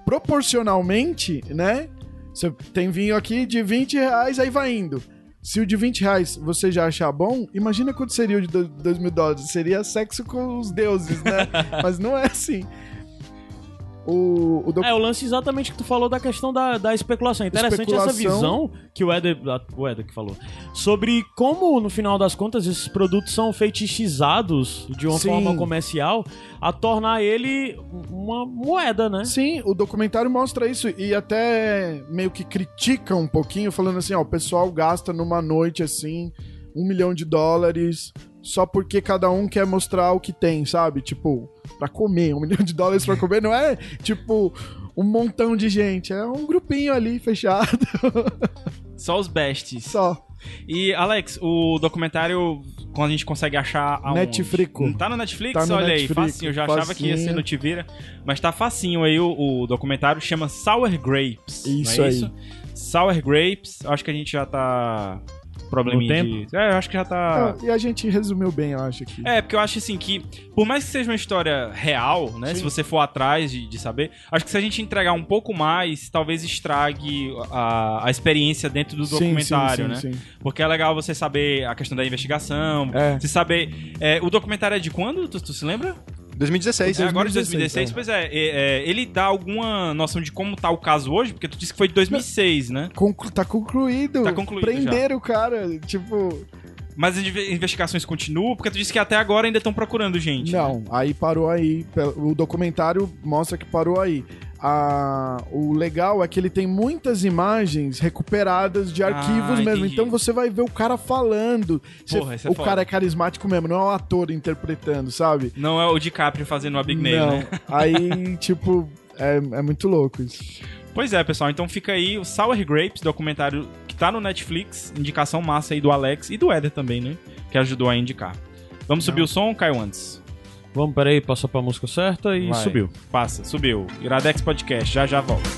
proporcionalmente, né? Você tem vinho aqui de 20 reais, aí vai indo. Se o de 20 reais você já achar bom, imagina quanto seria o de 2 mil dólares. Seria sexo com os deuses, né? Mas não é assim. O, o doc- É, o lance exatamente que tu falou da questão da, da especulação. Interessante essa Especulação. visão que o Eder, o Eder que falou. Sobre como, no final das contas, esses produtos são feitiçizados de uma Sim. forma comercial a tornar ele uma moeda, né? Sim, o documentário mostra isso e até meio que critica um pouquinho, falando assim, ó, o pessoal gasta numa noite assim um milhão de dólares só porque cada um quer mostrar o que tem, sabe? Tipo, pra comer, um milhão de dólares pra comer não é tipo um montão de gente, é um grupinho ali fechado Só os bestes. só. E, Alex, o documentário, quando a gente consegue achar aonde? Netflix. Não Tá no Netflix? Tá no Olha aí, Netflix, facinho. Eu já achava que ia ser facinho. no Tivira. Mas tá facinho aí o, o documentário. Chama Sour Grapes. Isso é aí. Isso? Sour Grapes. Acho que a gente já tá... Probleminha de... É, eu acho que já tá... E a gente resumiu bem, eu acho aqui. É, porque eu acho assim que, por mais que seja uma história real, né? Se você for atrás de, de saber, acho que se a gente entregar um pouco mais, talvez estrague a, a experiência dentro do Sim, documentário, sim, né? sim, sim. Porque é legal você saber a questão da investigação, É. você saber. é, o documentário é de quando? Tu, tu se lembra? 2016. É agora de 2016, 2016. Pois é, é, é, ele dá alguma noção de como tá o caso hoje, porque tu disse que foi de 2006, né? Conclu- tá concluído. Tá concluído Prenderam o cara, tipo, Mas as inve- investigações continuam, porque tu disse que até agora ainda estão procurando gente. né? Não, aí parou aí. O documentário mostra que parou aí. A- o legal é que ele tem muitas imagens recuperadas de arquivos mesmo. entendi. Então você vai ver o cara falando. Você- Porra, é o foda. cara é carismático mesmo, não é um ator interpretando, sabe? Não é o DiCaprio fazendo a Big Nail, não. né? Aí, tipo, é, é muito louco isso. Pois é, pessoal. Então fica aí o Sour Grapes, documentário que tá no Netflix. Indicação massa aí do Alex e do Eder também, né? Que ajudou a indicar. Vamos subir o som, Caio antes? Vamos, peraí, passou pra música certa e Vai. subiu. Passa, subiu. Iradex Podcast, já já volta.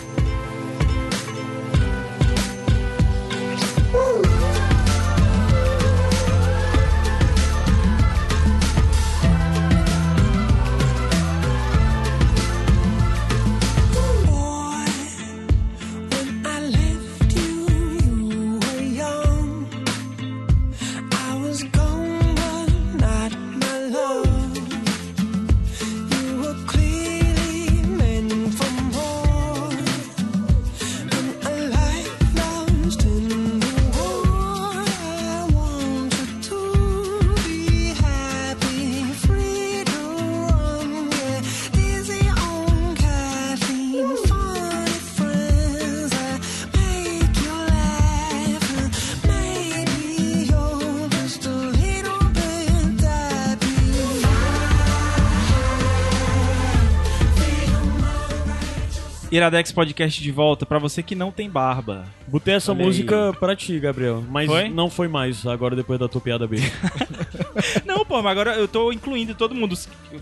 Iradex Podcast de volta pra você que não tem barba. Botei essa Olha música pra ti, Gabriel. Mas Foi? não foi mais agora depois da tua piada B. Não, pô, mas agora eu tô incluindo todo mundo.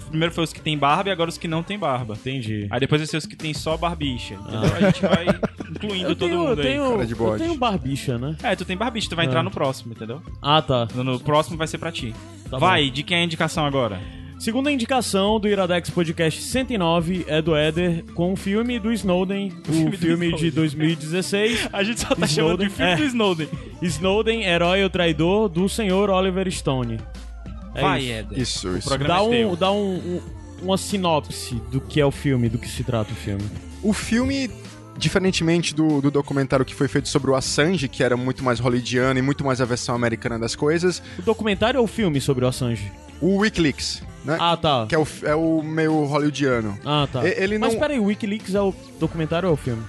Primeiro foi os que tem barba e agora os que não tem barba. Entendi. Aí depois vai ser os que tem só barbicha. Entendeu? A gente vai incluindo Eu todo tenho, mundo eu aí. tenho, cara de eu bode. tenho barbicha, né? É, tu tem barbicha, tu vai entrar no próximo, entendeu? Ah, tá. No, próximo vai ser pra ti. Tá vai, de quem é a indicação agora? Segunda indicação do Iradex Podcast 109 é do Éder com o filme do Snowden, o filme filme, do de 2016. A gente só tá chamando de Snowden, filme é. do Snowden. Snowden, herói ou traidor do senhor Oliver Stone. É Vai, isso. Éder. Isso, isso. Dá, é um, dá um, um- uma sinopse do que é o filme, do que se trata o filme. O filme, diferentemente do, do documentário que foi feito sobre o Assange, que era muito mais hollywoodiano e muito mais a versão americana das coisas, O documentário ou o filme sobre o Assange? O Wikileaks, né? Ah, tá. Que é o, é o meio hollywoodiano. Ah, tá. E- ele Mas não- peraí, o Wikileaks é o documentário ou é o filme?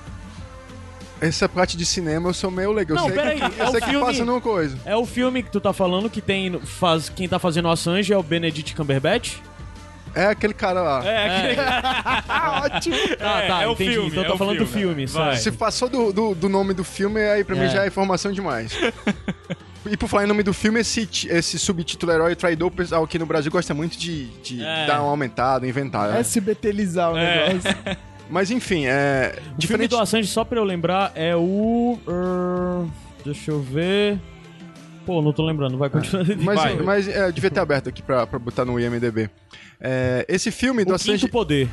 Essa parte de cinema eu sou meio legal. Não, eu sei peraí, que, eu é o sei que filme- passa numa coisa. É o filme que tu tá falando que tem. Faz, quem tá fazendo o Assange é o Benedict Cumberbatch? É aquele cara lá. É, aquele... Ótimo. Ah, É, tá, é o entendi. filme, então é tô falando do filme. filme, Vai. certo. Se passou do, do, do nome do filme, aí pra mim É. já é informação demais. E por falar em nome do filme, esse, esse subtítulo Herói Traidor, o pessoal aqui no Brasil gosta muito de, de É. dar um aumentado, inventar. né? SBTlizar o É. negócio. Mas enfim, é. O filme Diferente. do Assange, só pra eu lembrar, é o. er, deixa eu ver. Pô, não tô lembrando, vai continuar. Mas, Vai. mas é, devia ter aberto aqui pra, pra botar no IMDB. É, esse filme do o Assange. quinto poder.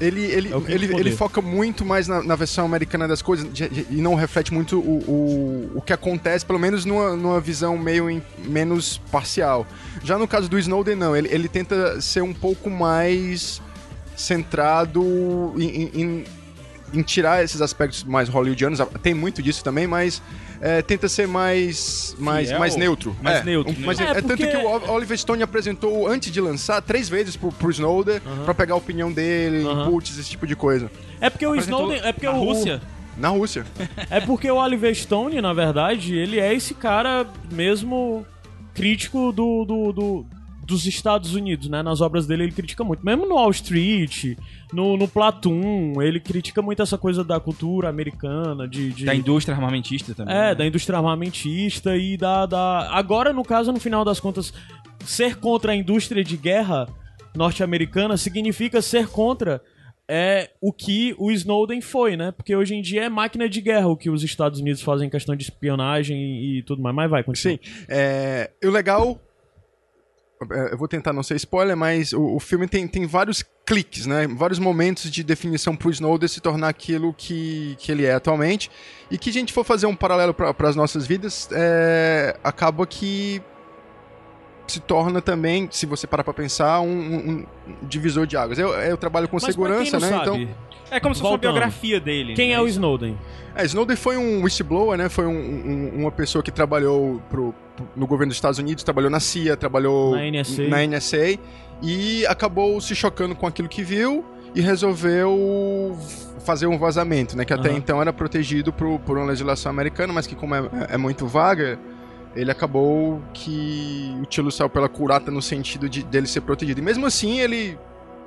Ele, ele, É ele, ele foca muito mais na, na versão americana das coisas de- de- e não reflete muito o, o, o que acontece, pelo menos numa, numa visão meio em- menos parcial. Já no caso do Snowden, não. Ele, ele tenta ser um pouco mais centrado em- em- em tirar esses aspectos mais hollywoodianos. Tem muito disso também, mas é, tenta ser mais, mais, Fiel. mais neutro. Mais É, neutro, um- mas né? é, É, é tanto porque- que o Ol- Oliver Stone apresentou, antes de lançar, três vezes pro, pro Snowden pra pegar a opinião dele, inputs, esse tipo de coisa. É porque o Apresentou Snowden. É porque na o, Rússia? Na Rússia. É porque o Oliver Stone, na verdade, ele é esse cara mesmo crítico do, do, do- dos Estados Unidos, né? Nas obras dele ele critica muito. Mesmo no Wall Street, no, no Platoon, ele critica muito essa coisa da cultura americana, de... de- Da indústria armamentista também. É, né? da indústria armamentista e da, da... Agora, no caso, no final das contas, ser contra a indústria de guerra norte-americana significa ser contra é o que o Snowden foi, né? Porque hoje em dia é máquina de guerra o que os Estados Unidos fazem em questão de espionagem e, e tudo mais. Mas vai, continua. Sim. É, o legal. É, Eu vou tentar não ser spoiler, mas o, o filme tem, tem vários cliques, né? Vários momentos de definição pro Snowden se tornar aquilo que, que ele é atualmente. E que a gente for fazer um paralelo para as nossas vidas, é, acaba que se torna também, se você parar pra pensar, um, um- um divisor de águas. Eu, eu trabalho com Mas segurança, quem não né? sabe, Então, É como se fosse uma biografia dele. quem né? é o Isso. Snowden? É, Snowden foi um whistleblower, né? Foi um- um- uma pessoa que trabalhou pro- pro- no governo dos Estados Unidos, trabalhou na CIA, trabalhou Na NSA. na NSA, e acabou se chocando com aquilo que viu e resolveu fazer um vazamento, né? Que até Aham. então era protegido por, por uma legislação americana, mas que como é, é muito vaga, ele acabou que o tiro saiu pela curata no sentido de dele ser protegido. E mesmo assim ele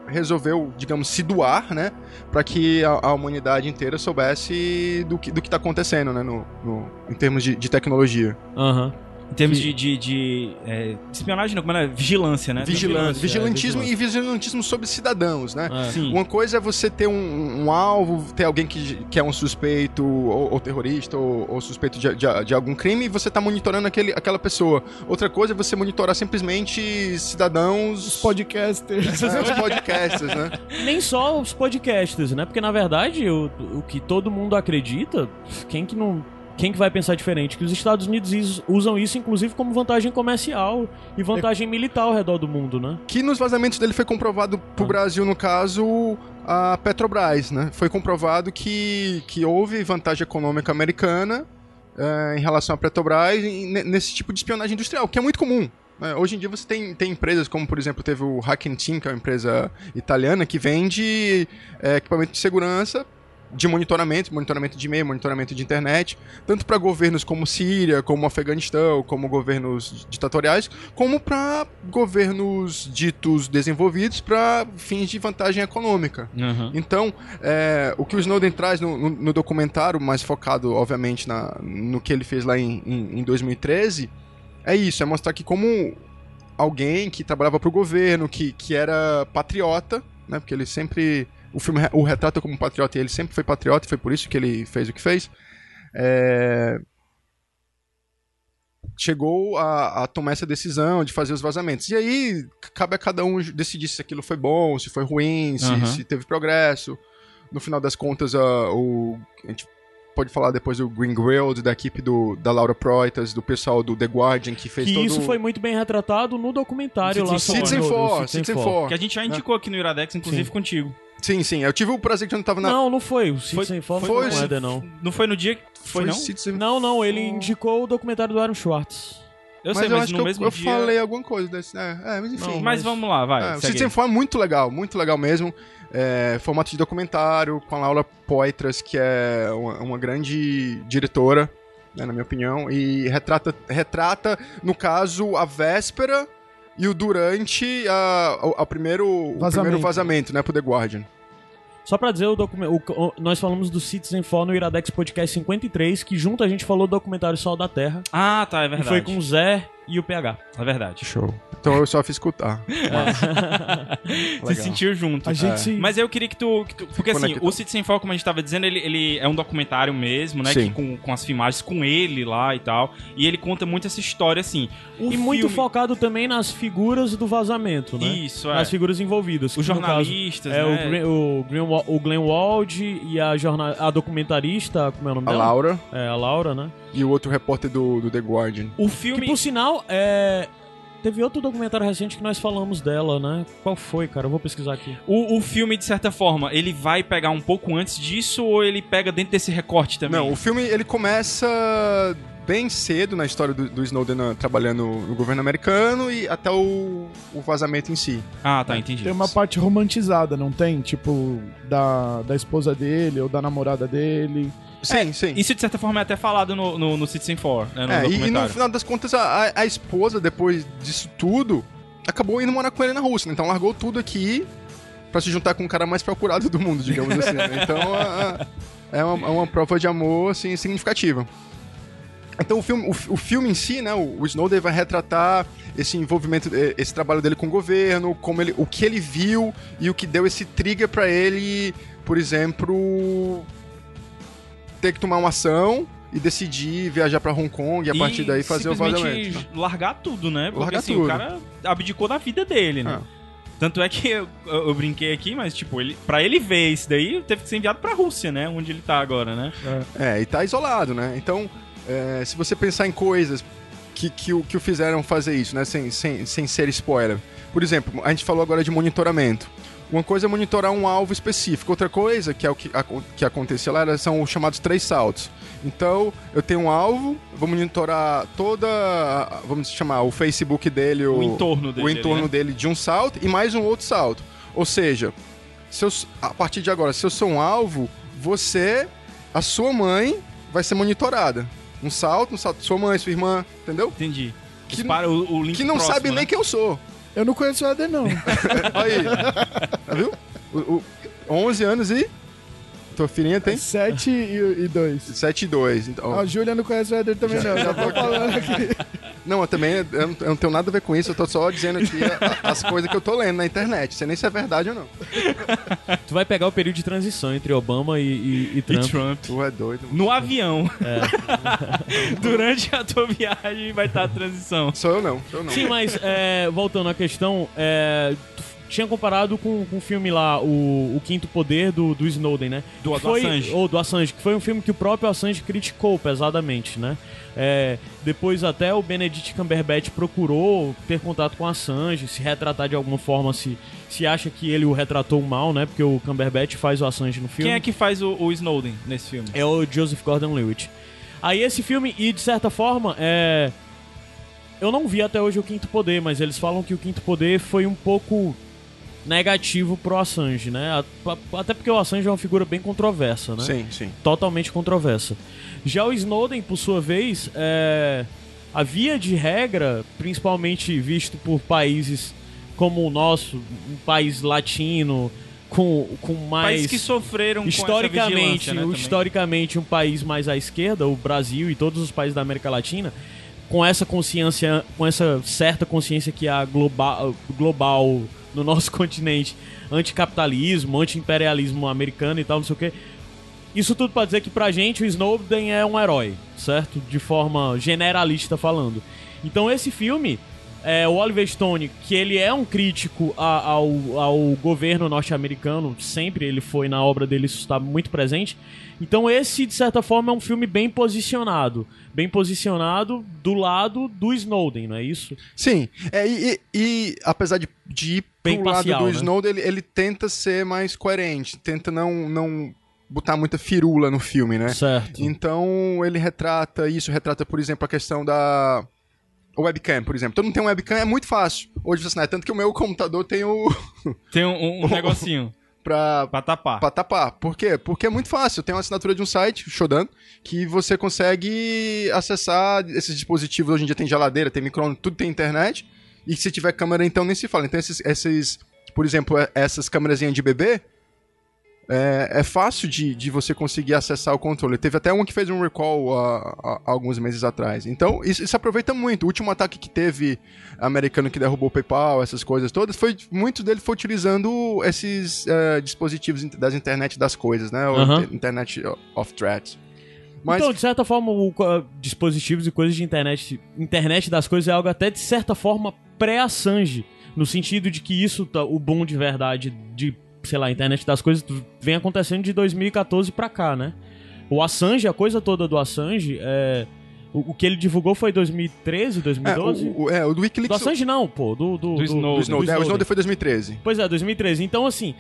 resolveu, digamos, se doar, né, para que a, a humanidade inteira soubesse do que do que está acontecendo, né, no, no- em termos de, de tecnologia. Aham. Em termos de, de, de, é, espionagem, não, como é? Vigilância, né? Vigilância, é, vigilantismo vigilância. e vigilantismo sobre cidadãos, né? É. Sim. Uma coisa é você ter um, um alvo, ter alguém que, que é um suspeito, ou, ou terrorista, ou, ou suspeito de, de- de algum crime, e você tá monitorando aquele, aquela pessoa. Outra coisa é você monitorar simplesmente cidadãos. Os podcasters. é, os podcasters, né? Nem só os podcasters, né? Porque na verdade o, o que todo mundo acredita, quem que não. Quem que vai pensar diferente? Que os Estados Unidos usam isso, inclusive, como vantagem comercial e vantagem militar ao redor do mundo, né? Que nos vazamentos dele foi comprovado pro Ah. Brasil, no caso, a Petrobras, né? Foi comprovado que, que houve vantagem econômica americana eh, em relação à Petrobras ne- nesse tipo de espionagem industrial, que é muito comum. né? Hoje em dia você tem, tem empresas como, por exemplo, teve o Hacking Team, que é uma empresa italiana, que vende eh, equipamento de segurança de monitoramento, monitoramento de e-mail, monitoramento de internet, tanto para governos como Síria, como Afeganistão, como governos ditatoriais, como para governos ditos desenvolvidos para fins de vantagem econômica. Aham. Então, é, o que o Snowden traz no, no- no documentário, mais focado, obviamente, na- no que ele fez lá em, em- em 2013, é isso, é mostrar que como alguém que trabalhava para o governo, que, que era patriota, né, porque ele sempre... O filme o retrata como patriota e ele sempre foi patriota, e foi por isso que ele fez o que fez. É, chegou a, a tomar essa decisão de fazer os vazamentos. E aí, cabe a cada um decidir se aquilo foi bom, se foi ruim, se, Aham. se teve progresso. No final das contas, a, o, a gente pode falar depois do Green Grilled, da equipe do, da Laura Proitas, do pessoal do The Guardian, que fez Que todo... isso foi muito bem retratado no documentário lá Citizen sobre Citizen o- o Four, Citizen Four. Que a gente já indicou aqui no Iradex, inclusive Sim. contigo. Sim, sim. Eu tive o prazer que eu não tava na... Não, não foi. O Citizen foi- foi com o Éder, não. Não foi no dia que foi, não? Citizen Não, não, ele indicou o documentário do Aaron Schwartz. Eu mas sei, eu mas acho no que eu, mesmo eu dia... falei alguma coisa desse. É, é, mas enfim. Não, Mas vamos lá, vai. É, o Citizen é muito legal, muito legal mesmo. É, formato de documentário, com a Laura Poitras, que é uma, uma grande diretora, né, na minha opinião, e retrata, retrata, no caso, a véspera e o durante a, o, a primeiro, o Vazamento. primeiro vazamento, né, pro The Guardian. Só pra dizer, o documento, nós falamos do Citizen Four no Iradex Podcast 53, que junto a gente falou do documentário Sol da Terra. Ah, tá, é E verdade. foi com o Zé e o PH. É verdade. Show. Então eu só fiz escutar. Se sentiu junto. A gente É. se... Mas eu queria que tu. que tu- porque assim, o Citizen Four, como a gente tava dizendo, ele, ele é um documentário mesmo, né? Sim. Que com, com as filmagens com ele lá e tal. E ele conta muito essa história, assim. O e muito filme- focado também nas figuras do vazamento, né? Isso, é. Nas figuras envolvidas. Os no caso jornalistas, É né? o, Glenn, o, Green, Wa- o Glenn Wald e a, jorna, a documentarista, como é o nome A dela? Laura É, a Laura, né? E o outro repórter do, do The Guardian. O Que filme. por sinal, é. Teve outro documentário recente que nós falamos dela, né? Qual foi, cara? Eu vou pesquisar aqui. O, o filme, de certa forma, ele vai pegar um pouco antes disso ou ele pega dentro desse recorte também? Não, o filme ele começa bem cedo na história do, do Snowden ah, trabalhando no governo americano e até o, o vazamento em si. Ah, tá, entendi. Tem uma parte romantizada, não tem? Tipo, da, da esposa dele ou da namorada dele. Sim, sim. Isso, de certa forma, é até falado no, no, no Citizen Four, né? No É, e, e no final das contas, a, a- esposa, depois disso tudo, acabou indo morar com ele na Rússia. né? Então largou tudo aqui pra se juntar com o cara mais procurado do mundo, digamos assim. né? Então a- a- é, uma, é uma prova de amor assim, significativa. Então o filme, o, o filme em si, né, o, o Snowden vai retratar esse envolvimento, eh, esse trabalho dele com o governo, como ele, o que ele viu e o que deu esse trigger pra ele, por exemplo, ter que tomar uma ação e decidir viajar pra Hong Kong e a partir daí fazer o vazamento. né? largar tudo, né? Porque Largar assim, tudo. o cara abdicou da vida dele, né? Ah. Tanto é que eu, eu- brinquei aqui, mas tipo, ele, pra ele ver isso daí, teve que ser enviado pra Rússia, né? Onde ele tá agora, né? É, e tá isolado, né? Então, é, se você pensar em coisas que, que, o, que o fizeram fazer isso, né? Sem, sem, sem ser spoiler. Por exemplo, a gente falou agora de monitoramento. Uma coisa é monitorar um alvo específico, outra coisa, que é o que, a, que acontecia lá, era- são os chamados três saltos. Então, eu tenho um alvo, vou monitorar toda, vamos chamar, o Facebook dele, o, O entorno dele o entorno né? dele de um salto e mais um outro salto. Ou seja, se eu a partir de agora, se eu sou um alvo, você, a sua mãe, vai ser monitorada. Um salto, um salto, sua mãe, sua irmã, entendeu? Entendi. Que Dispara o, o link Que não próximo, sabe né? nem quem eu sou. Eu não conheço o Éder, não. Aí, tá viu? O, o, 11 anos e... Tua filhinha tem 7 e 2. 7 e 2. Então, A Júlia não conhece o Éder também, não. Já tô falando aqui. Não, eu também eu não, eu não tenho nada a ver com isso, eu tô só dizendo aqui a- a- as coisas que eu tô lendo na internet. Sei nem se é verdade ou não. Tu vai pegar o período de transição entre Obama e, e- e E Trump. Trump. Tu é doido. No avião. É. Durante a tua viagem vai estar a transição. Sou eu não, sou eu não. Sim, mas é, voltando à questão, é, tu tinha comparado com, com o filme lá, o, o Quinto Poder do, do Snowden, né? Do- do foi, Assange. Ou do Assange, que foi um filme que o próprio Assange criticou pesadamente, né? É, depois até o Benedict Cumberbatch procurou ter contato com o Assange, se retratar de alguma forma, se, se acha que ele o retratou mal, né? Porque o Cumberbatch faz o Assange no filme. Quem é que faz o, o Snowden nesse filme? É o Joseph Gordon-Levitt. Aí esse filme, e de certa forma, é... Eu não vi até hoje o Quinto Poder, mas eles falam que o Quinto Poder foi um pouco negativo pro Assange, né? A- Até porque o Assange é uma figura bem controversa, né? Sim, sim. Totalmente controversa. Já o Snowden, por sua vez, é... a via de regra, principalmente visto por países como o nosso, um país latino, com, com mais Países que sofreram com essa historicamente, né, historicamente um país mais à esquerda, o Brasil e todos os países da América Latina, com essa consciência, com essa certa consciência que há global, global no nosso continente, anticapitalismo, anti-imperialismo americano e tal, não sei o quê. isso tudo pra dizer que pra gente o Snowden é um herói, certo? De forma generalista falando. Então esse filme, é, o Oliver Stone, que ele é um crítico a- ao, ao governo norte-americano, sempre ele foi na obra dele, isso está muito presente. Então esse, de certa forma, é um filme bem posicionado. Bem posicionado do lado do Snowden, não é isso? Sim, é, e, e- apesar de, de ir Bem pro parcial, lado do né? Snowden, ele, ele tenta ser mais coerente, tenta não, não botar muita firula no filme, né? Certo. Então ele retrata isso, retrata, por exemplo, a questão da webcam, por exemplo. Todo mundo tem um webcam, é muito fácil. Hoje você não é tanto que o meu computador tem o Tem um, um negocinho pra, pra tapar. pra tapar. Por quê? Porque é muito fácil. Tem uma assinatura de um site, Shodan, que você consegue acessar esses dispositivos. Hoje em dia tem geladeira, tem micro tudo tem internet. E se tiver câmera, então nem se fala. Então esses, esses por exemplo, é- essas câmerazinhas de bebê, é, é fácil de, de você conseguir acessar o controle. Teve até um que fez um recall há, há alguns meses atrás. Então, isso, isso aproveita muito. O último ataque que teve americano que derrubou o PayPal, essas coisas todas, foi muito dele foi utilizando esses eh, dispositivos das internet das coisas, né? Inter- Internet of Threats. Mas Então, de certa forma, o, co- dispositivos e coisas de internet, internet das coisas é algo até de certa forma pré-Assange, no sentido de que isso, tá- o bom de verdade de, sei lá, internet das coisas vem acontecendo de 2014 pra cá, né? O Assange, a coisa toda do Assange, é, o, o que ele divulgou foi 2013, é, 2012? o, o, é, o do do Wikileaks. Assange não, pô, do, do, Do Snowden. do Snowden. É, o Snowden foi 2013. Pois é, 2013. Então, assim,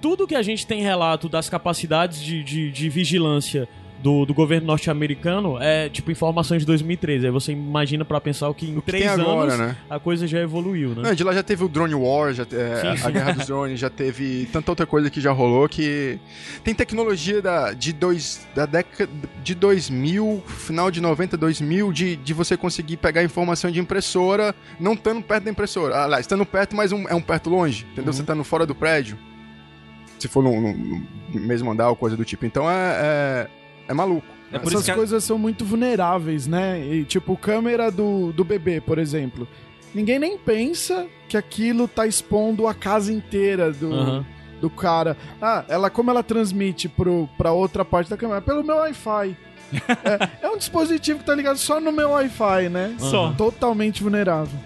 tudo que a gente tem relato das capacidades de, de, de vigilância do, do governo norte-americano é, tipo, informações de 2013. Aí você imagina pra pensar o que em O que três agora, anos né? a coisa já evoluiu, né? Não, de lá já teve o Drone War, já, é, Sim, a- sim. Guerra dos Drones, já teve tanta outra coisa que já rolou que tem tecnologia da, de dois, da década de 2000, final de 90, 2000, de, de você conseguir pegar informação de impressora não estando perto da impressora. Aliás, estando perto, mas um- é um perto longe, entendeu? Uhum. Você estando fora do prédio. Se for no, no- no mesmo andar ou coisa do tipo. Então é, é, é maluco. É Essas a- coisas são muito vulneráveis, né? E, tipo, câmera do, do bebê, por exemplo. Ninguém nem pensa que aquilo tá expondo a casa inteira do, Aham. do cara. Ah, ela como ela transmite pro, pra outra parte da câmera? Pelo meu Wi-Fi. é, é um dispositivo que tá ligado só no meu Wi-Fi, né? Só. Totalmente vulnerável.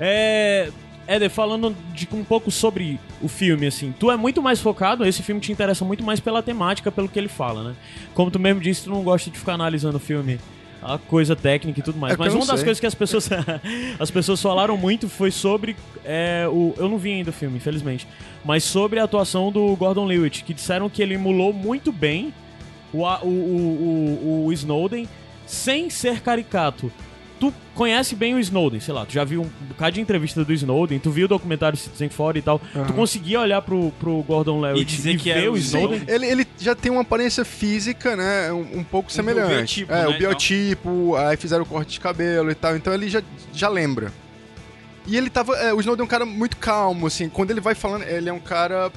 É. Éder, falando de um pouco sobre o filme, assim, tu é muito mais focado, esse filme te interessa muito mais pela temática, pelo que ele fala, né? Como tu mesmo disse, tu não gosta de ficar analisando o filme, a coisa técnica e tudo mais. É Mas uma das sei. coisas que as pessoas as pessoas falaram muito foi sobre é, o eu não vi ainda o filme, infelizmente, mas sobre a atuação do Gordon Lewitt, que disseram que ele emulou muito bem o, o, o, o Snowden sem ser caricato. Tu conhece bem o Snowden, sei lá, tu já viu um bocado de entrevista do Snowden, tu viu o documentário Citizen Four e tal. Tu conseguia olhar pro, pro Gordon Lewitt E dizer que era ver o o Snowden? Snowden? Ele, ele já tem uma aparência física, né? Um, um pouco semelhante. biotipo, é, né, o biotipo, aí fizeram o corte de cabelo e tal, então ele já, já lembra. E ele tava. é, o Snowden é um cara muito calmo, assim. Quando ele vai falando, ele é um cara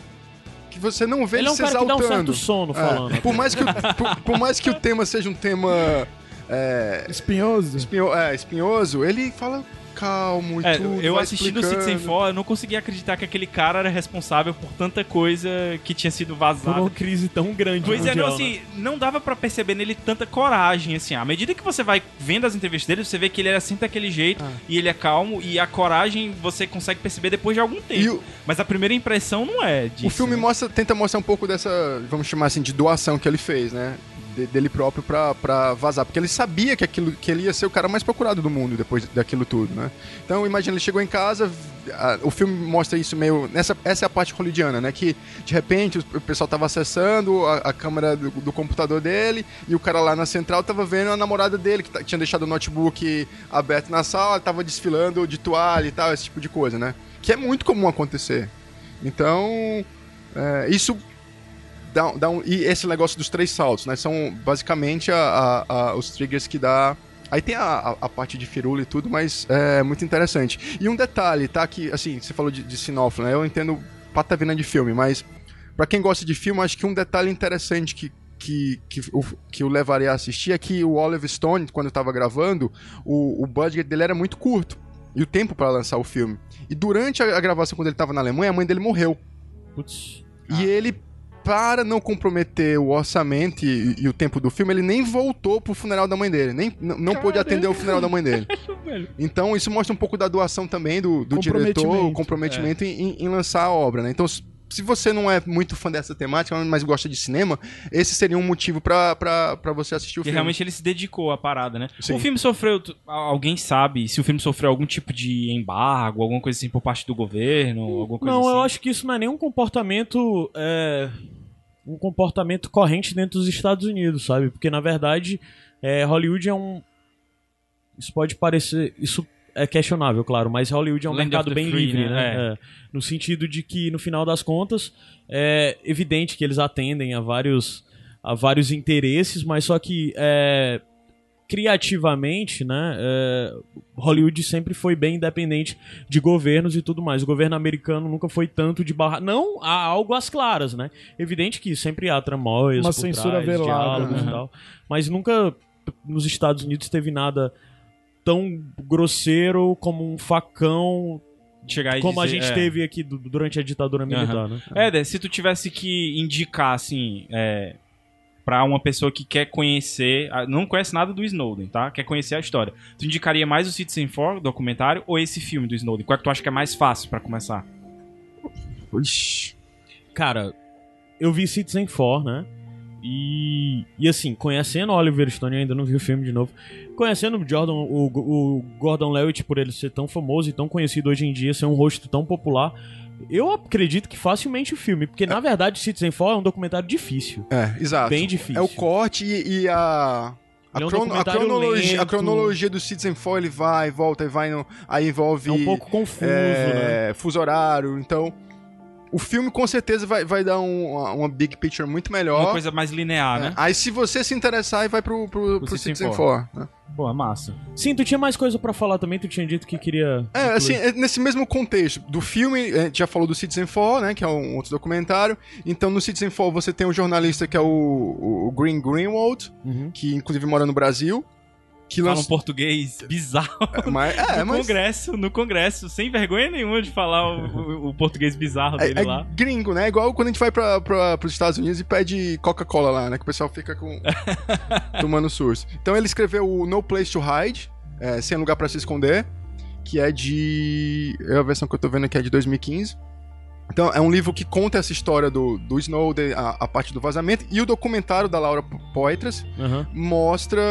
que você não vê Ele ele, é um se cara que dá um exaltando. certo sono É, falando. por, mais que, o- por, por mais que o tema seja um tema é, Espinhoso. espinho- é, espinhoso, ele fala calmo e É, tudo. eu vai assistindo o explicando. Citizen Four, eu não conseguia acreditar que aquele cara era responsável por tanta coisa que tinha sido Por vazada. uma crise tão grande Pois é, mundial, não, né? assim, não dava pra perceber nele tanta coragem, assim. À medida que você vai vendo as entrevistas dele, você vê que ele era sempre daquele jeito Ah. e ele é calmo e a coragem você consegue perceber depois de algum tempo. O- Mas a primeira impressão não é disso. O filme né? mostra, tenta mostrar um pouco dessa, vamos chamar assim, de doação que ele fez, né? De- dele próprio pra vazar. Porque ele sabia que, aquilo, que ele ia ser o cara mais procurado do mundo depois daquilo tudo, né? Então, imagina, ele chegou em casa, a- o filme mostra isso meio... Nessa, essa é a parte hollywoodiana, né? Que, de repente, o, pessoal tava acessando a, a câmera do, do computador dele e o cara lá na central tava vendo a namorada dele, que ta- tinha deixado o notebook aberto na sala, tava desfilando de toalha e tal, esse tipo de coisa, né? Que é muito comum acontecer. Então, é, isso dá, dá um. E esse negócio dos três saltos, né? São basicamente a- a- a- os triggers que dá. Aí tem a, a- parte de firula e tudo, mas é muito interessante. E um detalhe, tá? Que, assim, você falou de, de sinófilo, né? Eu entendo patavina de filme, mas pra quem gosta de filme, acho que um detalhe interessante que, que, que, o, que eu levaria a assistir é que o Oliver Stone, quando eu tava gravando, o, o budget dele era muito curto. E o tempo pra lançar o filme. E durante a, a gravação, quando ele tava na Alemanha, a mãe dele morreu. Putz. E ele para não comprometer o orçamento e, e o tempo do filme, ele nem voltou pro funeral da mãe dele. Nem, não pôde atender o funeral da mãe dele. Então isso mostra um pouco da doação também do, do diretor, o comprometimento em, em- em lançar a obra, né? Então, se você não é muito fã dessa temática, mas gosta de cinema, esse seria um motivo pra você assistir o Porque filme. realmente ele se dedicou à parada, né? Sim. O filme sofreu. Alguém sabe se o filme sofreu algum tipo de embargo, alguma coisa assim por parte do governo? Alguma coisa Não, assim? eu acho que isso não é nenhum comportamento. é, um comportamento corrente dentro dos Estados Unidos, sabe? Porque na verdade, é, Hollywood é um. Isso pode parecer. Isso é questionável, claro, mas Hollywood é um Land mercado bem free, livre, né? né? É, no sentido de que, no final das contas, é evidente que eles atendem a vários, a vários interesses, mas só que. é, criativamente, né, é, Hollywood sempre foi bem independente de governos e tudo mais. O governo americano nunca foi tanto de barra. Não há algo às claras, né? Evidente que sempre há tramóias, Uma por censura trás, velada, diálogos né? e tal. Mas nunca nos Estados Unidos teve nada tão grosseiro como um facão Chegar como a dizer- gente é. teve aqui du- durante a ditadura militar, né? Éder, se tu tivesse que indicar, assim, é, pra uma pessoa que quer conhecer, não conhece nada do Snowden, tá? Quer conhecer a história. Tu indicaria mais o Citizen 4, documentário, ou esse filme do Snowden? Qual é que tu acha que é mais fácil pra começar? Ixi. Cara, eu vi Citizen 4, né? E, e assim, conhecendo Oliver Stone, eu ainda não vi o filme de novo. Conhecendo o Jordan, o, o Gordon Levitt por ele ser tão famoso e tão conhecido hoje em dia, ser um rosto tão popular, eu acredito que facilmente o filme, porque na verdade Citizen 4 é um documentário difícil. É, exato. Bem difícil. É o corte e, e a. A, é um crono- a cronologia, a cronologia do Citizen 4, ele vai, volta e vai no. Aí envolve. É um pouco confuso, né? é, fuso horário. Então, o filme com certeza vai, vai dar um- uma, uma big picture muito melhor. Uma coisa mais linear, É, né? Aí se você se interessar, aí vai pro, pro, pro Citizen Citizen 4. 4. né? Pô, é massa. Sim, tu tinha mais coisa pra falar também, tu tinha dito que queria. É, incluir. assim, é nesse mesmo contexto do filme, a gente já falou do Citizen 4, né, que é um outro documentário. Então, no Citizen 4 você tem um jornalista que é o, o Green Greenwald, Uhum. que inclusive mora no Brasil, que Fala um lançou... português bizarro. Mas, é, no mas... congresso, no congresso, sem vergonha nenhuma de falar o, o- o português bizarro dele É, é lá. gringo, né? Igual quando a gente vai pra, pra, pros Estados Unidos e pede Coca-Cola lá, né? Que o pessoal fica com... tomando surso. Então ele escreveu o No Place to Hide, é, Sem Lugar Pra Se Esconder, que é de... É a versão que eu tô vendo aqui é de 2015. Então é um livro que conta essa história do, do Snowden, a, a parte do vazamento, e o documentário da Laura Poitras Aham. mostra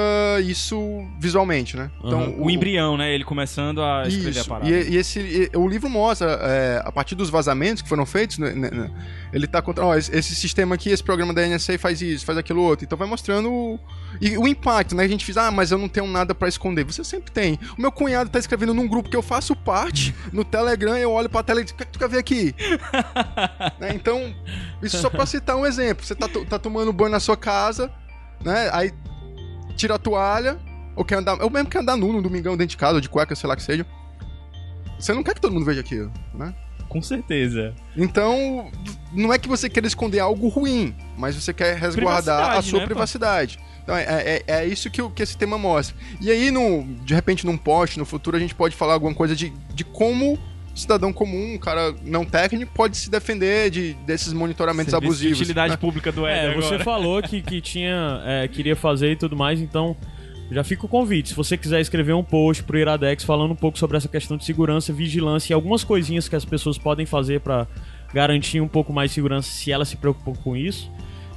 isso visualmente, né? Então, Aham. O embrião, né? Ele começando a escrever a isso. parada. E, e esse, e- o livro mostra, é, a partir dos vazamentos que foram feitos, né, né, né, ele tá contra. Ó, esse, esse sistema aqui, esse programa da NSA faz isso, faz aquilo outro. Então vai mostrando o, e o impacto, né? A gente diz, ah, mas eu não tenho nada pra esconder. Você sempre tem. O meu cunhado tá escrevendo num grupo que eu faço parte, no Telegram, eu olho pra tela e digo, o que, é que tu quer ver aqui? Né, Então, isso só pra citar um exemplo. Você tá, tá tomando banho na sua casa, né? Aí tira a toalha, ou quer andar. Eu mesmo quero andar nu no domingão dentro de casa, ou de cueca, sei lá que seja. Você não quer que todo mundo veja aquilo, né? Com certeza. Então, não é que você queira esconder algo ruim, mas você quer resguardar a Privacidade, sua né, pô? Então, é, é, é isso que, o- que esse tema mostra. E aí, no, de repente, num post, no futuro, a gente pode falar alguma coisa de, de como cidadão comum, um cara não técnico, pode se defender de, desses monitoramentos Serviço de abusivos. utilidade né? pública do É, Éder você agora. falou que, que tinha, é, queria fazer e tudo mais, então já fica o convite. Se você quiser escrever um post pro Iradex falando um pouco sobre essa questão de segurança, vigilância e algumas coisinhas que as pessoas podem fazer pra garantir um pouco mais de segurança se elas se preocupam com isso.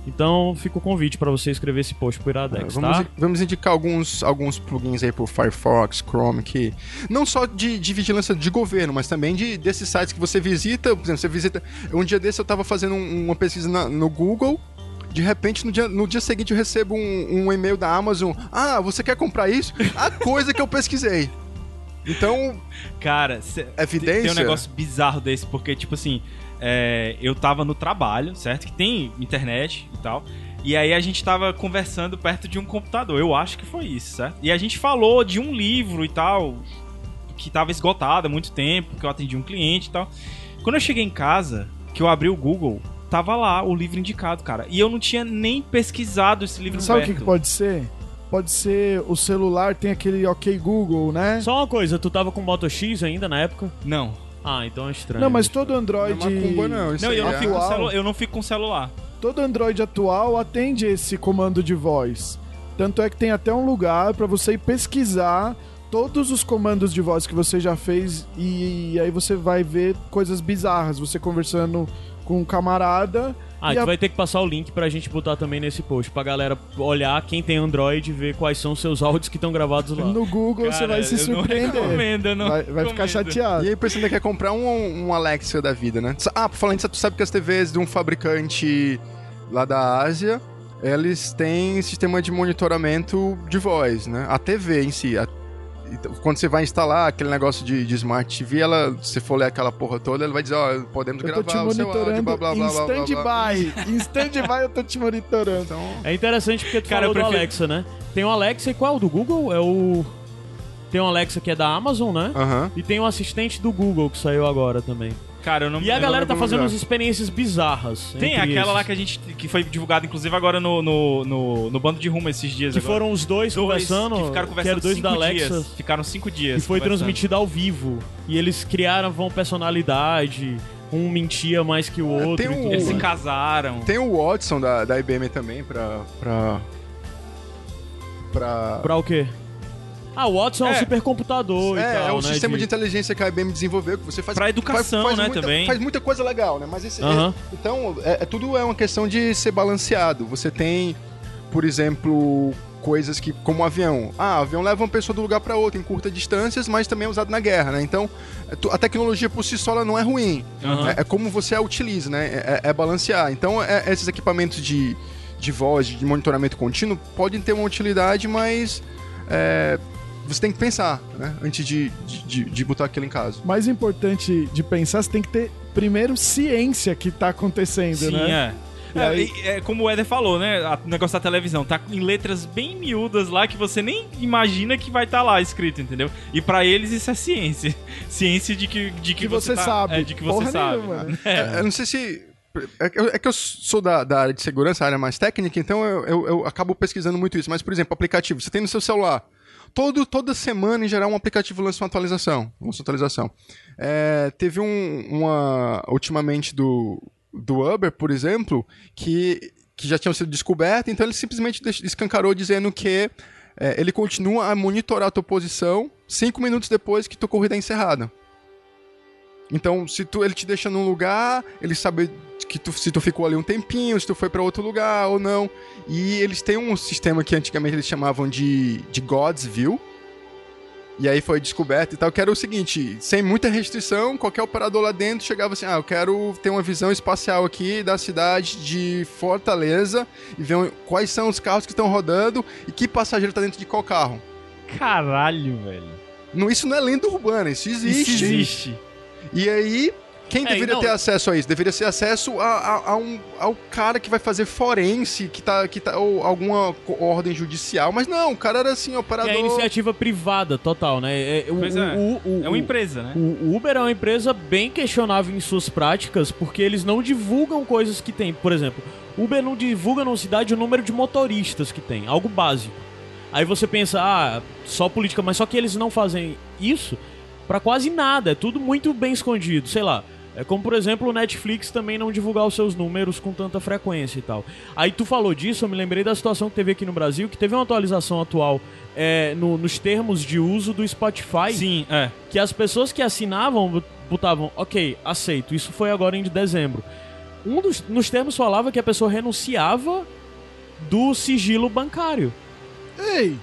Então fica o convite pra você escrever esse post pro Iradex, Vamos, tá? vamos indicar alguns, alguns plugins aí pro Firefox, Chrome, que não só de, de vigilância de governo, mas também de desses sites que você visita. Por exemplo, você visita. Um dia desse eu tava fazendo um- uma pesquisa na- no Google. De repente, no dia, no dia seguinte, eu recebo um, um e-mail da Amazon. Ah, você quer comprar isso? A coisa que eu pesquisei. Então, Cara, cê- Evidência? Tem um negócio bizarro desse, porque, tipo assim, é, eu tava no trabalho, certo? Que tem internet e tal. E aí a gente tava conversando perto de um computador. Eu acho que foi isso, certo? E a gente falou de um livro e tal, que tava esgotado há muito tempo, que eu atendi um cliente e tal. Quando eu cheguei em casa, que eu abri o Google, tava lá o livro indicado, cara. E eu não tinha nem pesquisado esse livro Sabe o que, que pode ser? Pode ser o celular tem aquele OK Google, né? Só uma coisa, tu tava com Moto X ainda na época? Não. Ah, então é estranho. Não, mas todo Android. não é macumba, não. Isso Não, aí eu não, é- fico com atual. celu- eu não fico com celular. todo Android atual atende esse comando de voz. Tanto é que tem até um lugar para você ir pesquisar todos os comandos de voz que você já fez e aí você vai ver coisas bizarras, você conversando com um camarada Ah, E tu a- vai ter que passar o link pra gente botar também nesse post, pra galera olhar quem tem Android e ver quais são os seus áudios que estão gravados lá. no Google, você Cara, vai se eu não surpreender. recomendo, não vai, vai ficar chateado. E aí o ainda quer comprar um, um Alexa da vida, né? Ah, falando disso, tu sabe que as TVs de um fabricante lá da Ásia, eles têm sistema de monitoramento de voz, né? A TV em si. a- então, quando você vai instalar aquele negócio de, de Smart TV, ela, se for ler aquela porra toda, ela vai dizer, ó, podemos Eu tô te gravar o seu áudio, monitorando blá, blá, blá, blá, blá, blá. stand-by. Em stand-by eu tô te monitorando. Então, É interessante porque tu Cara, falou eu do prefiro- Alexa, né? Tem o Alexa e qual é o do Google? É o... Tem o Alexa que é da Amazon, né? aham. E tem o assistente do Google que saiu agora também. Cara, eu não E a eu galera não tá lembro fazendo nome umas experiências bizarras. Tem entre aquela esses. lá que a gente que foi divulgada inclusive agora no, no, no, no bando de rumo esses dias Que agora. foram os dois, dois conversando, que ficaram conversando eram dois cinco da Alexa. dias. Ficaram cinco dias. E foi conversando. transmitido ao vivo. E eles criaram vão personalidade. Um mentia mais que o É, outro. tem e um- Eles se casaram. Tem o Watson da, da IBM também pra... pra... pra... Pra o quê? Ah, o Watson é, um É. supercomputador e É, tal, é um né? sistema de... inteligência que a IBM desenvolveu, que você faz... Pra educação, faz, faz né, muita, também. Faz muita coisa legal, né? Mas esse... Aham. Então, é, é- tudo é uma questão de ser balanceado. Você tem, por exemplo, coisas que, como o avião. Ah, o avião leva uma pessoa de um lugar para outro em curtas distâncias, mas também é usado na guerra, né? Então, é a tecnologia por si só ela não é ruim. É, é como você a utiliza, né? É, é- é balancear. Então, é- esses equipamentos de, de voz, de monitoramento contínuo, podem ter uma utilidade, mas é, você tem que pensar, né? Antes de, de, de- botar aquilo em casa. Mais importante de pensar, você tem que ter primeiro ciência que tá acontecendo, Sim, né? é. É, aí- é como o Éder falou, né? a- O negócio da televisão tá em letras bem miúdas lá que você nem imagina que vai estar lá escrito, entendeu? E pra eles isso é ciência. Ciência de que, de que, Que você tá- sabe. É, de que você Porra sabe. nenhuma, né? É, eu não sei se. É que eu, é que eu sou da, da área de segurança, a área mais técnica, então eu, eu- eu acabo pesquisando muito isso. Mas, por exemplo, aplicativo. Você tem no seu celular. Todo, toda semana, em geral, um aplicativo lança uma atualização. Lança uma atualização. É, teve um, uma. Ultimamente do, do Uber, por exemplo, que, que já tinham sido descoberto, então ele simplesmente escancarou dizendo que é, ele continua a monitorar a tua posição cinco minutos depois que tua corrida é encerrada. Então, se tu, ele te deixa num lugar, ele sabe que tu, se tu ficou ali um tempinho, se tu foi pra outro lugar ou não. E eles têm um sistema que antigamente eles chamavam de, de God's View. E aí foi descoberto e tal, que era o seguinte, sem muita restrição, qualquer operador lá dentro chegava assim, ah, eu quero ter uma visão espacial aqui da cidade de Fortaleza e ver quais são os carros que estão rodando e que passageiro tá dentro de qual carro. Caralho, velho. Não, isso não é lenda urbana, isso existe. Isso existe. E aí, quem É, deveria não- ter acesso a isso? Deveria ter acesso a, a- a um, ao cara que vai fazer forense, que tá, que tá, ou alguma ordem judicial. Mas não, o cara era assim, É operador. a iniciativa privada, total, né? É, o, Pois é. o- o- É uma empresa, né? O Uber é uma empresa bem questionável em suas práticas, porque eles não divulgam coisas que tem. Por exemplo, Uber não divulga na cidade o número de motoristas que tem, algo básico. Aí você pensa, ah, só política, mas só que eles não fazem isso pra quase nada, é tudo muito bem escondido, sei lá. É como, por exemplo, o Netflix também não divulgar os seus números com tanta frequência e tal. Aí tu falou disso, eu me lembrei da situação que teve aqui no Brasil, que teve uma atualização atual é, no- nos termos de uso do Spotify Sim, é. que as pessoas que assinavam botavam, ok, aceito. Isso foi agora em dezembro. Um dos nos termos falava que a pessoa renunciava do sigilo bancário Ei,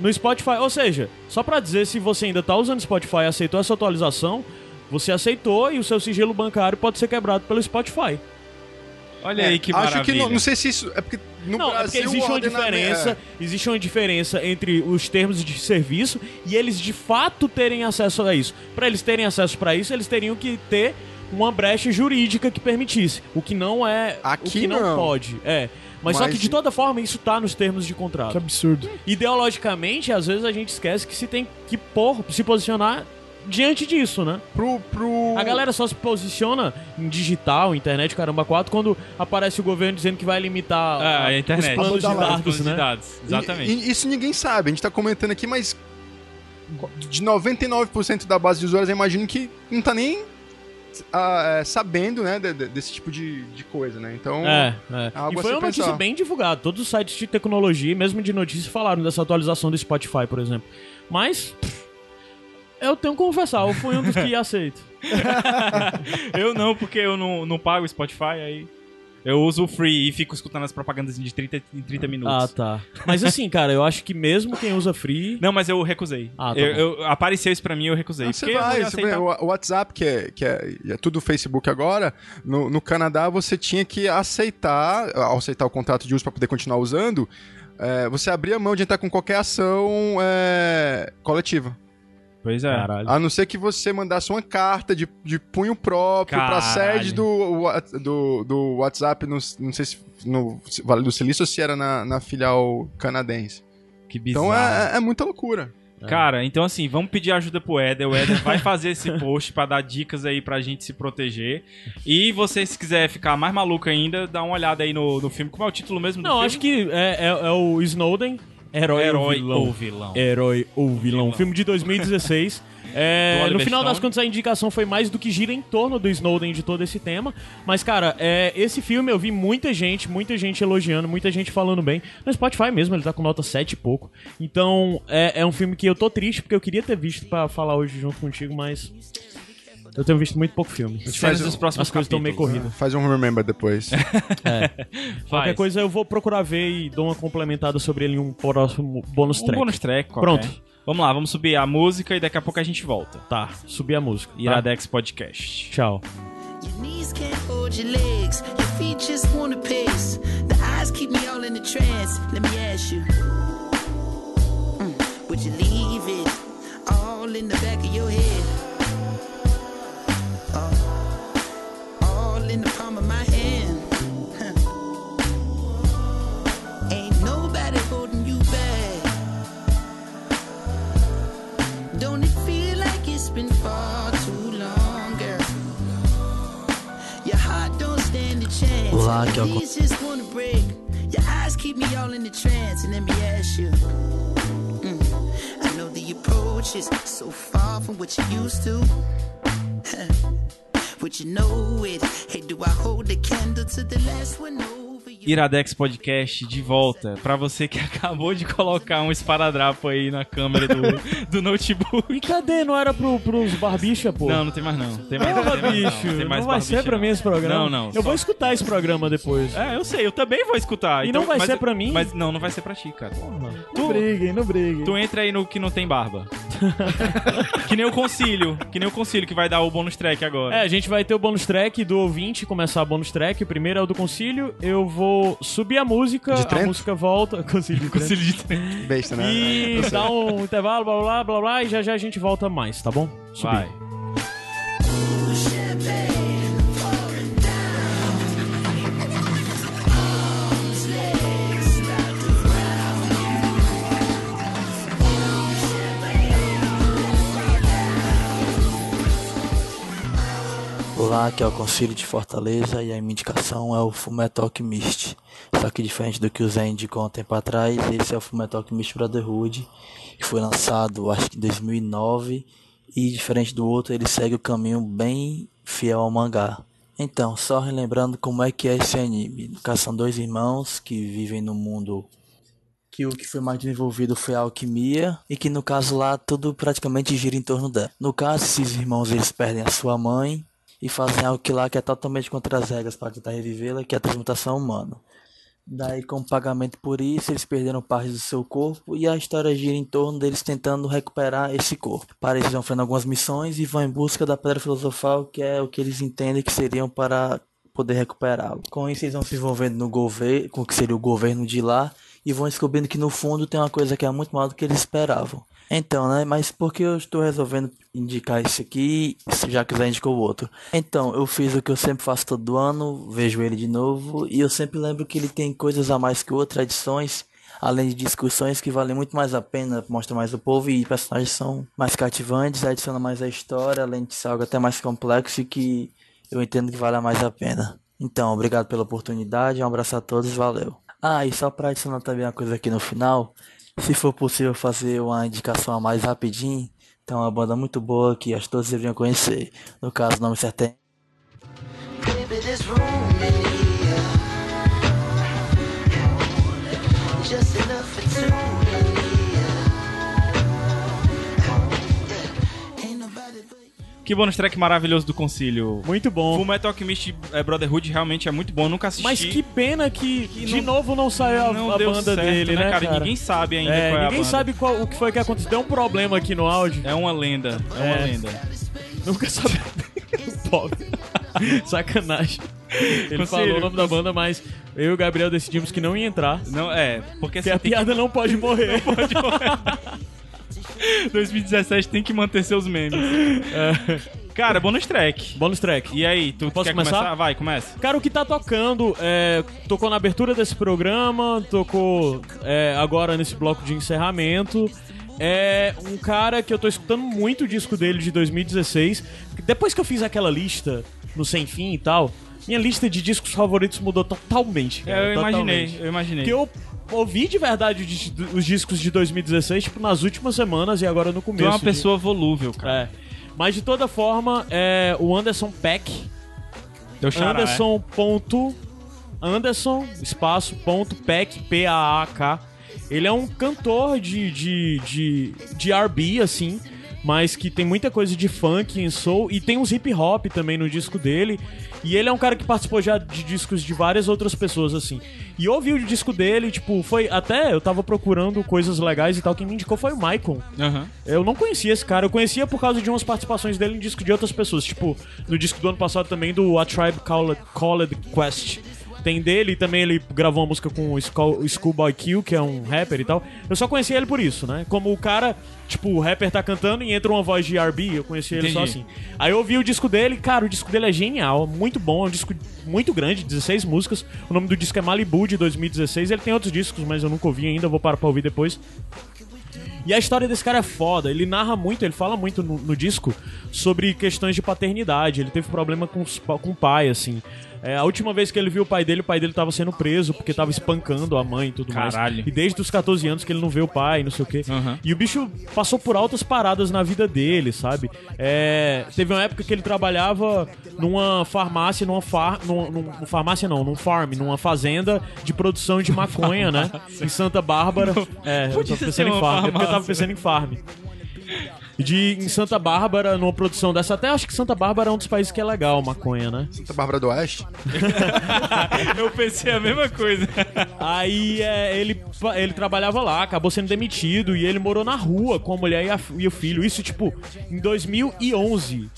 no Spotify. Ou seja, só pra dizer se você ainda tá usando Spotify e aceitou essa atualização, você aceitou e o seu sigilo bancário pode ser quebrado pelo Spotify. Olha É, aí que Acho maravilha. que não, não sei se isso. É porque no não, é porque Brasil. existe uma diferença, existe uma diferença entre os termos de serviço e eles de fato terem acesso a isso. Pra eles terem acesso pra isso, eles teriam que ter uma brecha jurídica que permitisse, o que não é, Aqui o que não, não. pode. É. Mas, só Mas- que de toda forma isso tá nos termos de que contrato. absurdo. Ideologicamente, às vezes a gente esquece que se tem que pôr, se posicionar diante disso, né? Pro, pro... A galera só se posiciona em digital, internet, caramba, quatro, quando aparece o governo dizendo que vai limitar Ah, a- a internet. os planos de dados, de né? dados, Exatamente. E, e isso ninguém sabe. A gente tá comentando aqui, mas. De 99% da base de usuários, eu imagino que não tá nem ah, é, sabendo, né, de- de- desse tipo de, de coisa, né? Então, É, é. Algo E foi uma notícia pensar. bem divulgada. Todos os sites de tecnologia, mesmo de notícias, falaram dessa atualização do Spotify, por exemplo. Mas. pff, Eu tenho que confessar, eu fui um dos que aceito. Eu não, porque eu não, não pago o Spotify, aí. Eu uso o free e fico escutando as propagandas de 30 em 30 minutos. Ah, tá. Mas assim, cara, eu acho que mesmo quem usa free. Não, mas eu recusei. Ah, tá eu, eu- apareceu isso pra mim eu recusei. Ah, você vai, você aceitar. vai, o o WhatsApp, que é, que é, é tudo Facebook agora, no, no Canadá você tinha que aceitar, ao aceitar o contrato de uso para poder continuar usando, é, você abria mão de entrar com qualquer ação é, coletiva. Pois é. Caralho. A não ser que você mandasse uma carta de, de punho próprio pra Caralho. sede do, do, do WhatsApp, no, não sei se no Vale do Silício ou se era na, na filial canadense. Que bizarro. Então é, é muita loucura. Cara, então assim, vamos pedir ajuda pro Éder. O Éder vai fazer esse post pra dar dicas aí pra gente se proteger. E você, se quiser ficar mais maluco ainda, dá uma olhada aí no, no filme. Como é o título mesmo do Não, filme? acho que é, é- é o Snowden, Herói, Herói ou Vilão. ou Vilão. Herói ou Vilão. Filme de 2016. É, no final das contas, a indicação foi mais do que gira em torno do Snowden de todo esse tema. Mas, cara, é, esse filme eu vi muita gente, muita gente elogiando, muita gente falando bem. No Spotify mesmo, ele tá com nota 7 e pouco. Então, é, é um filme que eu tô triste, porque eu queria ter visto pra falar hoje junto contigo, mas. Eu tenho visto muito pouco filme. Cenas dos próximos As coisas estão meio corridas. Faz um remember depois. Qualquer Faz. coisa eu vou procurar ver e dou uma complementada sobre ele em um próximo bônus Um track. bônus track qualquer. Pronto. Vamos lá, vamos subir a música e daqui a pouco a gente volta. Tá, subir a música. tá? Iradex Podcast. Tchau. Your knees can't hold your legs, your feet just wanna pace. The eyes keep me all in a trance. Let me ask you, mm, would you leave it all in the back of your head? Wanna break. Your eyes keep me all in the trance, and let me ask you. mm, I know the approach is so far from what you used to. Would you know it? Hey, do I hold the candle to the last one you? Iradex Podcast de volta. Pra você que acabou de colocar um esparadrapo aí na câmera do, do notebook. E cadê? Não era pro, pros barbicha, pô? Não, não tem mais não. Tem mais, Porra, tem mais bicho. não. Tem mais não vai ser pra não. mim esse programa. Não, não. Eu só- vou escutar esse programa depois. É, eu sei, eu também vou escutar. E então- não vai mas ser pra mim? Mas não, não vai ser pra ti, cara. Não briguem, não briguem. Tu entra aí no que não tem barba. que nem o concílio. Que nem o concílio que vai dar o bônus track agora. É, a gente vai ter o bônus track do ouvinte, começar o bônus track. O primeiro é o do concílio. Eu vou subir a música, De a música volta. Concílio de concílio de. Besta, né? E dá um intervalo, blá blá blá blá, e já já a gente volta mais, tá bom? Subir. Vai. Olá, aqui é o Concílio de Fortaleza e a minha indicação é o Fullmetal Alchemist. Só que diferente do que o Zé indicou há um tempo atrás, esse é o Fullmetal Alchemist Brotherhood, que foi lançado acho que em 2009 e diferente do outro, ele segue o caminho bem fiel ao mangá. Então, só relembrando como é que é esse anime. São dois irmãos que vivem no mundo que o que foi mais desenvolvido foi a alquimia e que no caso lá tudo praticamente gira em torno dela. No caso, esses irmãos eles perdem a sua mãe e fazem algo que lá que é totalmente contra as regras para tentar revivê-la, que é a transmutação humana. Daí, como pagamento por isso, eles perderam parte do seu corpo e a história gira em torno deles tentando recuperar esse corpo. Para isso, vão fazendo algumas missões e vão em busca da pedra filosofal, que é o que eles entendem que seriam para poder recuperá-lo. Com isso, eles vão se envolvendo no governo, com o que seria o governo de lá, e vão descobrindo que no fundo tem uma coisa que é muito maior do que eles esperavam. Então, né? Mas por que eu estou resolvendo indicar isso aqui, já que o Zé indicou o outro? Então, eu fiz o que eu sempre faço todo ano, vejo ele de novo, e eu sempre lembro que ele tem coisas a mais que outras edições, além de discussões que valem muito mais a pena, mostra mais o povo e personagens são mais cativantes, adiciona mais a história, além de ser algo até mais complexo e que eu entendo que vale mais a pena. Então, obrigado pela oportunidade, um abraço a todos, valeu. Ah, e só para adicionar também uma coisa aqui no final, se for possível fazer uma indicação a mais rapidinho, tem uma banda muito boa que acho que todos deveriam conhecer. No caso, o nome certo é Que bônus track maravilhoso do Concílio. Muito bom. Full Metal Alchemist é, Brotherhood realmente é muito bom, nunca assisti. Mas que pena que, de não- novo não saiu a, não a banda certo, dele, né, cara? Ninguém sabe ainda É, qual é a ninguém sabe qual- o que foi que aconteceu. Deu um problema aqui no áudio. É uma lenda, é, uma É. lenda. Nunca sabe. Pobre. Sacanagem. Ele Conselho, falou o nome da banda, mas eu e o Gabriel decidimos que não ia entrar. Não, é, porque Porque a tem piada não pode morrer. que- 2017 tem que manter seus memes. Cara, bônus track. Bônus track. E aí, tu Posso quer começar? Vai, começa. Cara, o que tá tocando, é, tocou na abertura desse programa, tocou é, agora nesse bloco de encerramento. É um cara que eu tô escutando muito o disco dele de 2016. Depois que eu fiz aquela lista no Sem Fim e tal, minha lista de discos favoritos mudou totalmente. cara, É, eu imaginei, totalmente. eu imaginei. Eu ouvi de verdade os- os discos de 2016, tipo, nas últimas semanas e agora no Tu começo. é uma de- pessoa volúvel, cara. É. Mas de toda forma, é, o Anderson Peck Teu xará, Anderson ponto Anderson espaço ponto Peck P A A K. Ele é um cantor de de, de, de R&B assim, mas que tem muita coisa de funk em soul e tem uns hip hop também no disco dele. E ele é um cara que participou já de discos de várias outras pessoas assim. E eu ouvi o disco dele, tipo, foi até eu tava procurando coisas legais e tal, quem me indicou foi o Michael. Aham. Eu não conhecia esse cara, eu conhecia por causa de umas participações dele em disco de outras pessoas. Tipo, no disco do ano passado também do A Tribe Called, Called Quest. Tem dele e também ele gravou uma música com o Schoolboy Q, que é um rapper e tal. Eu só conhecia ele por isso, né? Como o cara, tipo, o rapper tá cantando e entra uma voz de R&B, eu conhecia ele só Entendi. assim. Aí eu ouvi o disco dele, cara, o disco dele é genial, muito bom, é um disco muito grande, 16 músicas. O nome do disco é Malibu, de 2016. Ele tem outros discos, mas eu nunca ouvi ainda, vou parar pra ouvir depois. E a história desse cara é foda. Ele narra muito, ele fala muito no, no disco sobre questões de paternidade. Ele teve problema com, com o pai, assim. É, a última vez que ele viu o pai dele, o pai dele tava sendo preso porque tava espancando a mãe e tudo Caralho. mais. E desde os 14 anos que ele não vê o pai, não sei o quê. Aham. E o bicho passou por altas paradas na vida dele, sabe? É, teve uma época que ele trabalhava numa farmácia, numa far, num, num- num farmácia não, num farm, numa fazenda de produção de maconha, né? Em Santa Bárbara. É, eu tava pensando em farm, é porque eu tava pensando em farm. De, em Santa Bárbara, numa produção dessa. Até acho que Santa Bárbara é um dos países que é legal, maconha, né? Santa Bárbara do Oeste. Eu pensei a mesma coisa. Aí é, ele, ele trabalhava lá, acabou sendo demitido e ele morou na rua com a mulher e, a- e o filho. Isso, tipo, em 2011.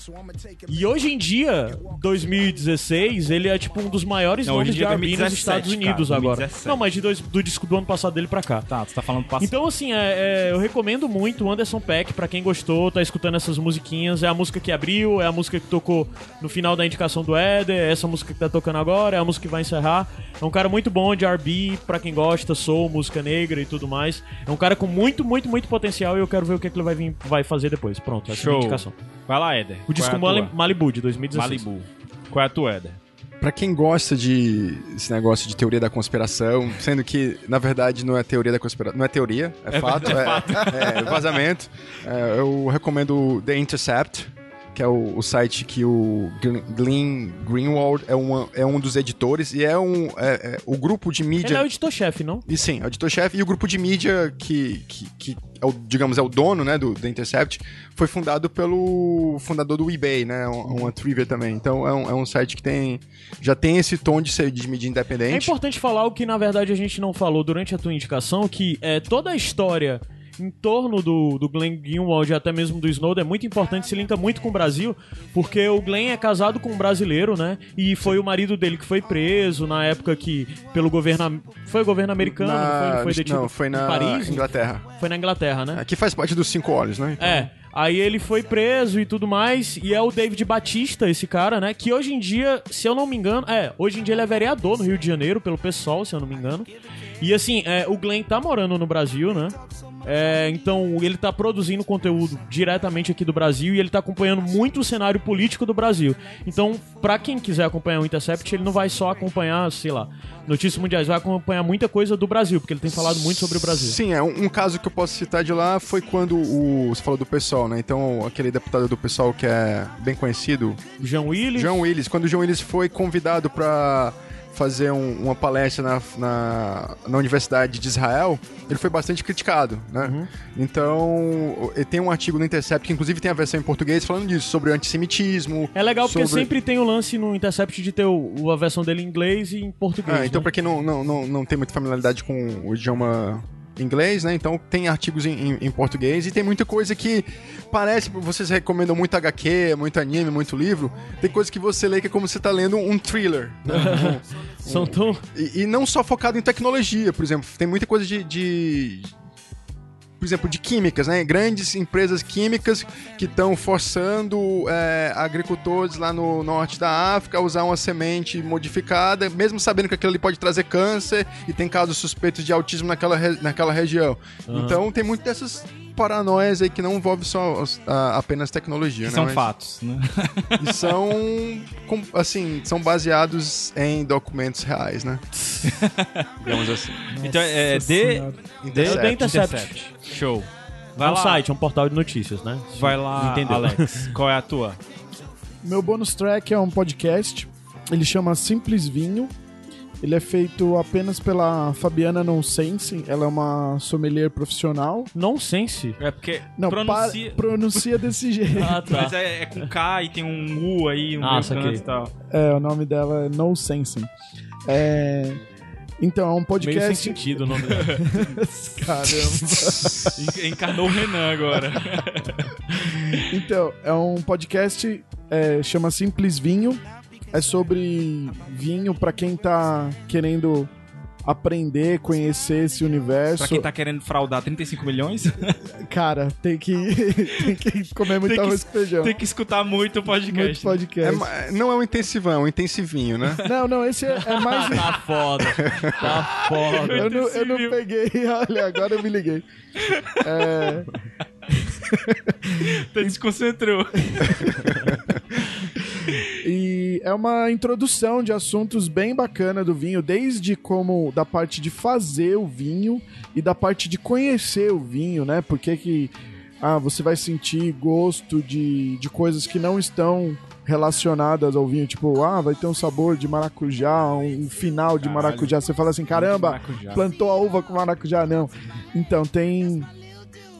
E hoje em dia, 2016, ele é, tipo, um dos maiores Não, hoje nomes em de dia é R&B nos 2017, Estados Unidos cara, agora. 2017. Não, mas de dois- do disco do ano passado dele pra cá. Tá, tu tá falando passado. Então, assim, é, é, eu recomendo muito o Anderson Peck, pra quem gostou, tá escutando essas musiquinhas. É a música que abriu, é a música que tocou no final da indicação do Éder, é essa música que tá tocando agora, é a música que vai encerrar. É um cara muito bom de R&B, pra quem gosta, soul, música negra e tudo mais. É um cara com muito, muito, muito potencial e eu quero ver o que, é que ele vai, vir, vai fazer depois. Pronto, essa é a Show. indicação. Vai lá, Éder. O disco é? Malibu, de 2016. Malibu. Qual é a tua, Éder? Pra quem gosta de esse negócio de teoria da conspiração, sendo que na verdade não é teoria da conspiração, não é teoria, é, fato, é, é vazamento. É, eu recomendo The Intercept, que é o, o site que o Glenn- Greenwald é, uma, é um dos editores e é um é- é o grupo de mídia. Ele é o editor-chefe, não? E sim, é o editor-chefe e o grupo de mídia que, que, que é o, digamos, é o dono, né, do The Intercept, foi fundado pelo fundador do eBay, né, um- uma trivia também. Então é um, é um site que tem, já tem esse tom de ser de mídia É independente. importante falar o que na verdade a gente não falou durante a tua indicação, que é, toda a história em torno do, do Glenn Greenwald e até mesmo do Snowden é muito importante, se linka muito com o Brasil, porque o Glenn é casado com um brasileiro, né? E foi o marido dele que foi preso na época que, pelo governo... Foi o governo americano, não foi? Foi detido não, foi na Paris? Inglaterra. Foi na Inglaterra, né? Aqui faz parte dos cinco olhos, né? Então, É. Aí ele foi preso e tudo mais, e é o David Batista, esse cara, né? Que hoje em dia, se eu não me engano, é, hoje em dia ele é vereador no Rio de Janeiro, pelo PSOL, se eu não me engano. E assim, é, o Glenn tá morando no Brasil, né? É, então ele tá produzindo conteúdo diretamente aqui do Brasil e ele tá acompanhando muito o cenário político do Brasil. Então, pra quem quiser acompanhar o Intercept, ele não vai só acompanhar, sei lá, notícias mundiais, vai acompanhar muita coisa do Brasil, porque ele tem falado muito sobre o Brasil. Sim, é um, um caso que eu posso citar de lá foi quando o. Você falou do pessoal, né? Então, aquele deputado do pessoal que é bem conhecido, João Willis. João Willis, quando o João Willis foi convidado para fazer um- uma palestra na, na, na Universidade de Israel, ele foi bastante criticado, né? Uhum. Então, tem um artigo no Intercept, que inclusive tem a versão em português, falando disso, sobre o antissemitismo. É legal porque sobre- sempre tem o lance no Intercept de ter o- a versão dele em inglês e em português. Ah, então, né? pra quem não, não, não, não tem muita familiaridade com o idioma inglês, né? Então tem artigos em, em- em português e tem muita coisa que parece, vocês recomendam muito HQ, muito anime, muito livro. Tem coisa que você lê que é como se você tá lendo um thriller. né? São tão. E, e não só focado em tecnologia, por exemplo. Tem muita coisa de. de- por exemplo, de químicas, né? Grandes empresas químicas que estão forçando é, agricultores lá no norte da África a usar uma semente modificada, mesmo sabendo que aquilo ali pode trazer câncer e tem casos suspeitos de autismo naquela, re- naquela região. Então tem muito dessas paranoias aí que não envolve só a- apenas tecnologia, Que né? são Mas- fatos, né? E são, com- assim, são baseados em documentos reais, né? Digamos assim. então é Nossa de, Senhora. The Intercept. Intercept. Show. É Vai um lá, site, é um portal de notícias, né? vai lá, Entendeu? Alex. Qual é a tua? Meu bônus track é um podcast. Ele chama Simples Vinho. Ele é feito apenas pela Fabiana Nonsense. Ela é uma sommelier profissional. Nonsense. É porque Não, pronuncia... pa- pronuncia desse jeito. Ah, tá. Mas é, é com K e tem um U aí, um Ah, e tal. É, o nome dela é Nonsense. É... Então, é um Meio sem podcast. sentido o nome dela. Caramba. En- Encarnou o Renan agora. Então, é um podcast, é, chama Simples Vinho. É sobre vinho pra quem tá querendo aprender, conhecer esse universo. pra quem tá querendo fraudar 35 milhões, Cara, tem que, tem que comer muito Tem que- arroz com feijão. tem que escutar muito o Muito podcast. É podcast. ma- não é um intensivão, é um intensivinho, né? Não, não, esse é, é mais. Tá foda. Tá foda. eu, não, eu não peguei, olha, agora eu me liguei. É, Até desconcentrou. E é uma introdução de assuntos bem bacana do vinho, desde como da parte de fazer o vinho e da parte de conhecer o vinho, né? Porque que ah, você vai sentir gosto de, de coisas que não estão relacionadas ao vinho, tipo, ah, vai ter um sabor de maracujá, um final de Caralho. maracujá. Você fala assim, caramba, plantou a uva com maracujá, não. Então, tem.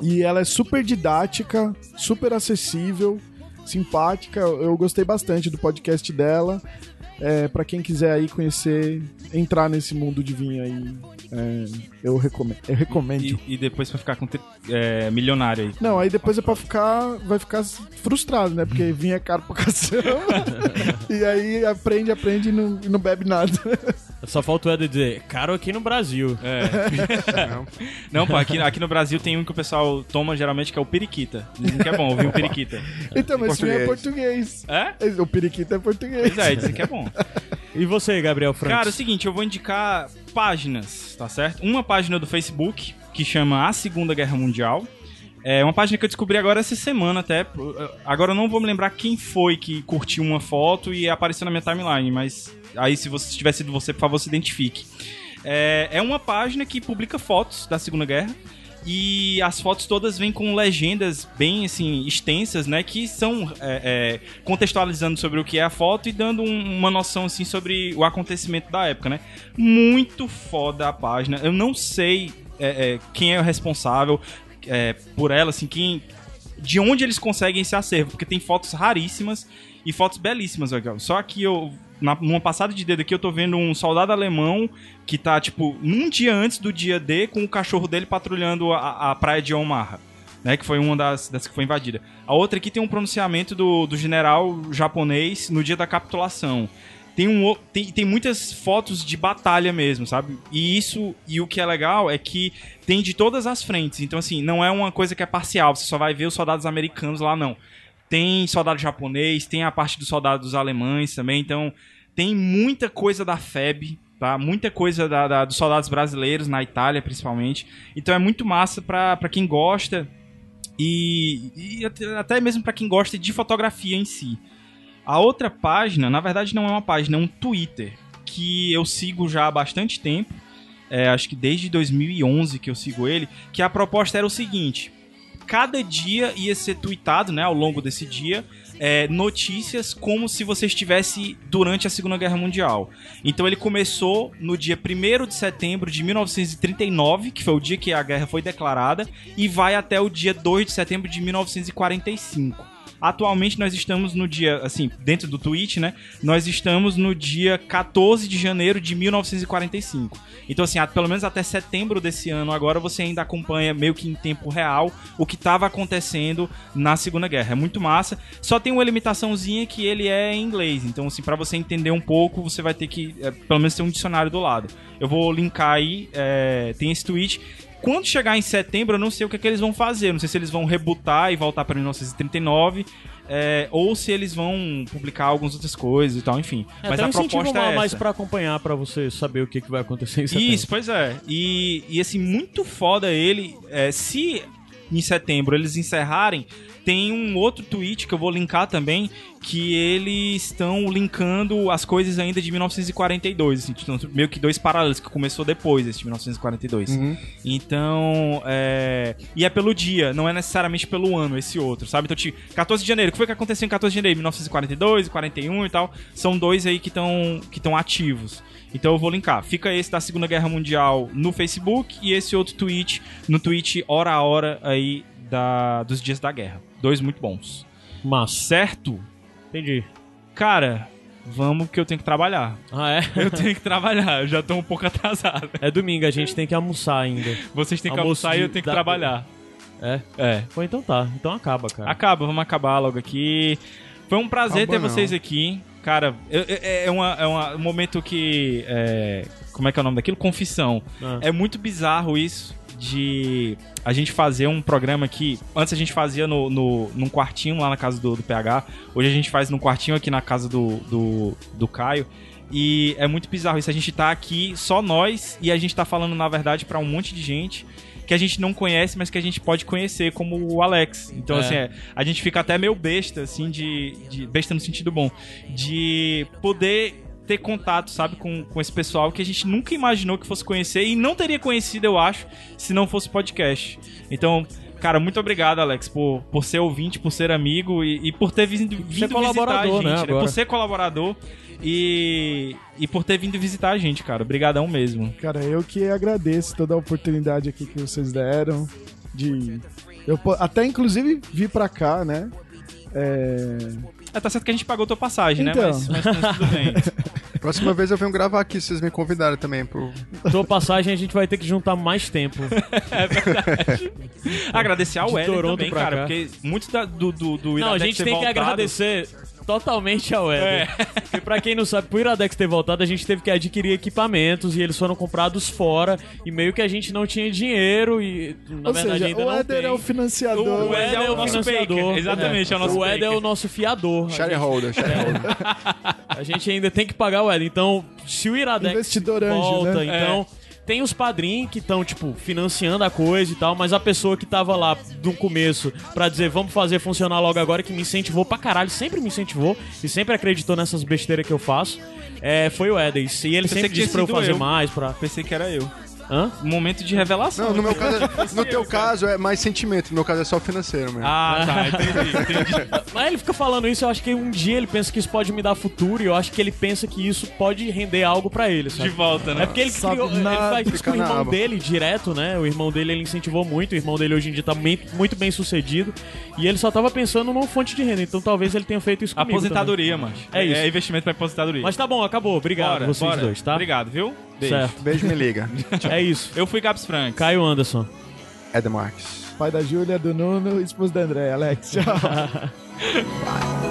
E ela é super didática, super acessível, simpática. Eu gostei bastante do podcast dela. É, para quem quiser aí conhecer, entrar nesse mundo de vinho aí, é, eu recomendo. Eu recomendo. E, e depois pra ficar com é, milionário aí. Não, aí depois é pra ficar. Vai ficar frustrado, né? Porque vinho é caro pra caramba. e aí aprende, aprende e não, e não bebe nada. Só falta o Eder dizer, caro aqui no Brasil. É. Não, pô, aqui, aqui no Brasil tem um que o pessoal toma geralmente que é o periquita. Dizem que é bom ouvir um periquita. então, mas vinho é Português. É? O periquito é português. Pois é, dizem que é bom. E você, Gabriel Franco? Cara, é o seguinte, eu vou indicar páginas, tá certo? Uma página do Facebook, que chama A Segunda Guerra Mundial. É uma página que eu descobri agora essa semana até. Agora eu não vou me lembrar quem foi que curtiu uma foto e apareceu na minha timeline, mas aí se você se tiver sido você, por favor, se identifique. É, é uma página que publica fotos da Segunda Guerra. E as fotos todas vêm com legendas bem assim extensas, né? Que são é, é, contextualizando sobre o que é a foto e dando um- uma noção assim sobre o acontecimento da época, né? Muito foda a página. Eu não sei é, é, quem é o responsável é, por ela, assim, quem, de onde eles conseguem esse acervo, porque tem fotos raríssimas e fotos belíssimas, legal. Só que eu, na, numa passada de dedo aqui, eu tô vendo um soldado alemão que tá, tipo, num dia antes do dia D, com o cachorro dele patrulhando a, a praia de Omaha. Né, que foi uma das, das que foi invadida. A outra aqui tem um pronunciamento do, do general japonês no dia da capitulação. Tem, um, tem, tem muitas fotos de batalha mesmo, sabe? E isso, e o que é legal é que tem de todas as frentes. Então, assim, não é uma coisa que é parcial, você só vai ver os soldados americanos lá, não. Tem soldado japonês, tem a parte dos soldados alemães também, então tem muita coisa da FEB tá? Muita coisa da, da- dos soldados brasileiros na Itália, principalmente. Então é muito massa pra quem gosta e, e até- mesmo pra quem gosta de fotografia em si. A outra página, na verdade, não é uma página, é um Twitter que eu sigo já há bastante tempo. É, acho que desde 2011 que eu sigo ele. Que a proposta era o seguinte: cada dia ia ser tweetado, né, ao longo desse dia, é, notícias como se você estivesse durante a Segunda Guerra Mundial. Então ele começou no dia 1 de setembro de 1939, que foi o dia que a guerra foi declarada, e vai até o dia 2 de setembro de 1945. Atualmente nós estamos no dia, assim, dentro do tweet, né? Nós estamos no dia 14 de janeiro de 1945. Então, assim, pelo menos até setembro desse ano agora você ainda acompanha meio que em tempo real o que estava acontecendo na Segunda Guerra. É muito massa. Só tem uma limitaçãozinha que ele é em inglês. Então, assim, para você entender um pouco, você vai ter que, é, pelo menos, ter um dicionário do lado. Eu vou linkar aí, é, tem esse tweet. Quando chegar em setembro, eu não sei o que, é que eles vão fazer. Eu Não sei se eles vão rebutar e voltar para 1939. é, ou se eles vão publicar algumas outras coisas e tal, enfim. É, Mas a proposta é a mais essa. pra acompanhar, pra você saber o que, que vai acontecer em setembro. Isso, pois é. E, e assim, muito foda ele. é, se em setembro eles encerrarem, tem um outro tweet que eu vou linkar também, que eles estão linkando as coisas ainda de 1942. Assim, então, meio que dois paralelos, que começou depois desse de 1942. Então, é... E é pelo dia, não é necessariamente pelo ano esse outro, sabe? Então, tipo, 14 de janeiro, o que foi que aconteceu em 14 de janeiro? 1942, 41 e tal. São dois aí que estão que estão ativos. Então eu vou linkar. Fica esse da Segunda Guerra Mundial no Facebook e esse outro tweet no tweet hora a hora aí da, dos dias da guerra. Dois muito bons. Mas, Certo? entendi. Cara, vamos que eu tenho que trabalhar. Ah, é? Eu tenho que trabalhar, eu já tô um pouco atrasado. É domingo, a gente tem que almoçar ainda. Vocês têm que Almoço almoçar e eu tenho que da- trabalhar. É? É. Pô, então tá. Então acaba, cara. Acaba, vamos acabar logo aqui. Foi um prazer Acaba ter não. vocês aqui. Cara, eu- é, uma- é uma- um momento que. é, como é que é o nome daquilo? Confissão. Ah. É muito bizarro isso de a gente fazer um programa que antes a gente fazia no, no, num quartinho lá na casa do, do PH, hoje a gente faz num quartinho aqui na casa do, do, do Caio. E é muito bizarro isso. A gente tá aqui, só nós, e a gente tá falando, na verdade, pra um monte de gente que a gente não conhece, mas que a gente pode conhecer, como o Alex. Então, É. assim, é, a gente fica até meio besta, assim, de, de. Besta no sentido bom. De poder ter contato, sabe, com, com esse pessoal que a gente nunca imaginou que fosse conhecer e não teria conhecido, eu acho, se não fosse podcast. Então. Cara, muito obrigado, Alex, por, por ser ouvinte, por ser amigo e, e por ter vindo, vindo visitar a colaborador, gente, né, agora. Por ser colaborador e, e por ter vindo visitar a gente, cara. Obrigadão mesmo. Cara, eu que agradeço toda a oportunidade aqui que vocês deram. De. Eu até inclusive vir pra cá, né? É, É, tá certo que a gente pagou tua passagem, Então. né? Mas, mas, mas tudo bem. Próxima vez eu venho gravar aqui, vocês me convidarem também. Pro... Tua passagem a gente vai ter que juntar mais tempo. Agradecer ao De Éder Toronto também, cara, cá. porque muito da- do, do, do Não, a gente tem que voltado- agradecer totalmente ao Éder. E pra quem não sabe, pro Iradex ter voltado, a gente teve que adquirir equipamentos e eles foram comprados fora. E meio que a gente não tinha dinheiro e, na ou verdade, seja, ainda o não Éder tem. é o financiador. O Éder é o nosso financiador. baker. Exatamente, é o nosso O Éder é o nosso fiador. A gente, Shareholder, shareholder. a gente ainda tem que pagar o Éder. Então, se o Iradex Investidor anjo, volta, né? então... Tem os padrinhos que estão, tipo, financiando a coisa e tal, mas a pessoa que tava lá no começo pra dizer vamos fazer funcionar logo agora, que me incentivou pra caralho, sempre me incentivou e sempre acreditou nessas besteiras que eu faço, é, foi o Éder. E ele sempre disse pra eu fazer eu. mais, pra... Pensei que era eu. Hã? Um momento de revelação. Não, no meu caso, é- no teu caso é mais sentimento, no meu caso é só financeiro mesmo. Ah, tá, entendi, entendi. Mas ele fica falando isso, eu acho que um dia ele pensa que isso pode me dar futuro e eu acho que ele pensa que isso pode render algo pra ele, De sabe? volta, né? É porque ele Sabe criou, ele nada, faz isso com o fica na irmão aba. dele direto, né? O irmão dele ele incentivou muito, o irmão dele hoje em dia tá bem- muito bem sucedido. E ele só tava pensando numa fonte de renda, então talvez ele tenha feito isso comigo. Aposentadoria, mano. É isso. É investimento pra aposentadoria. Mas tá bom, acabou. Obrigado Bora, vocês bora. dois, tá? Obrigado, viu? Beijo. Certo. Beijo, me liga. É isso. Eu fui Gabs Frank. Caio Anderson. Ed Marques. Pai da Júlia, do Nuno, esposo da André. Alex, tchau.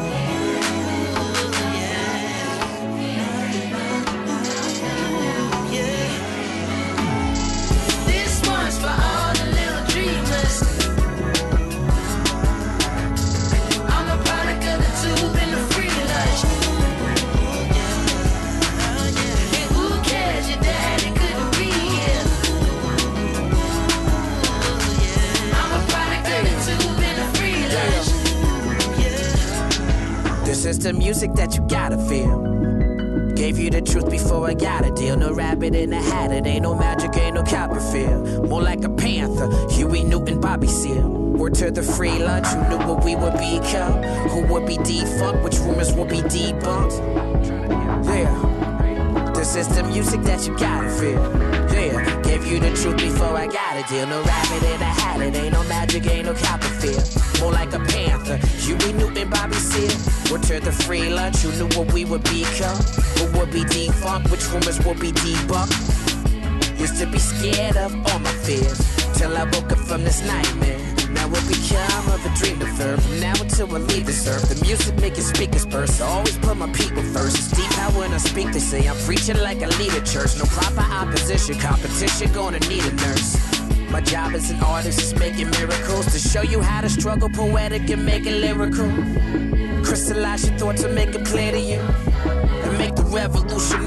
Copperfield. More like a panther, Huey Newton, Bobby Seale. Word to the free lunch, who knew what we would become? Who would be defunct, which rumors would be debunked? Yeah, this is the music that you gotta feel. Yeah, gave you the truth before I got a deal. No rabbit in a hat, it ain't no magic, ain't no Copperfield. More like a panther, Huey Newton, Bobby Seale. Word to the free lunch, who knew what we would become? Who would be defunct, which rumors would be debunked? Used to be scared of all my fears. Till I woke up from this nightmare. Now it become of a dream deferred From now until I leave this earth The music making speakers burst. I always put my people first. It's deep how when I speak they say I'm preaching like I lead a church. No proper opposition Competition gonna need a nurse. My job as an artist is making miracles to show you how to struggle poetic and make it lyrical. Crystallize your thoughts and make it clear to you. And make the revolution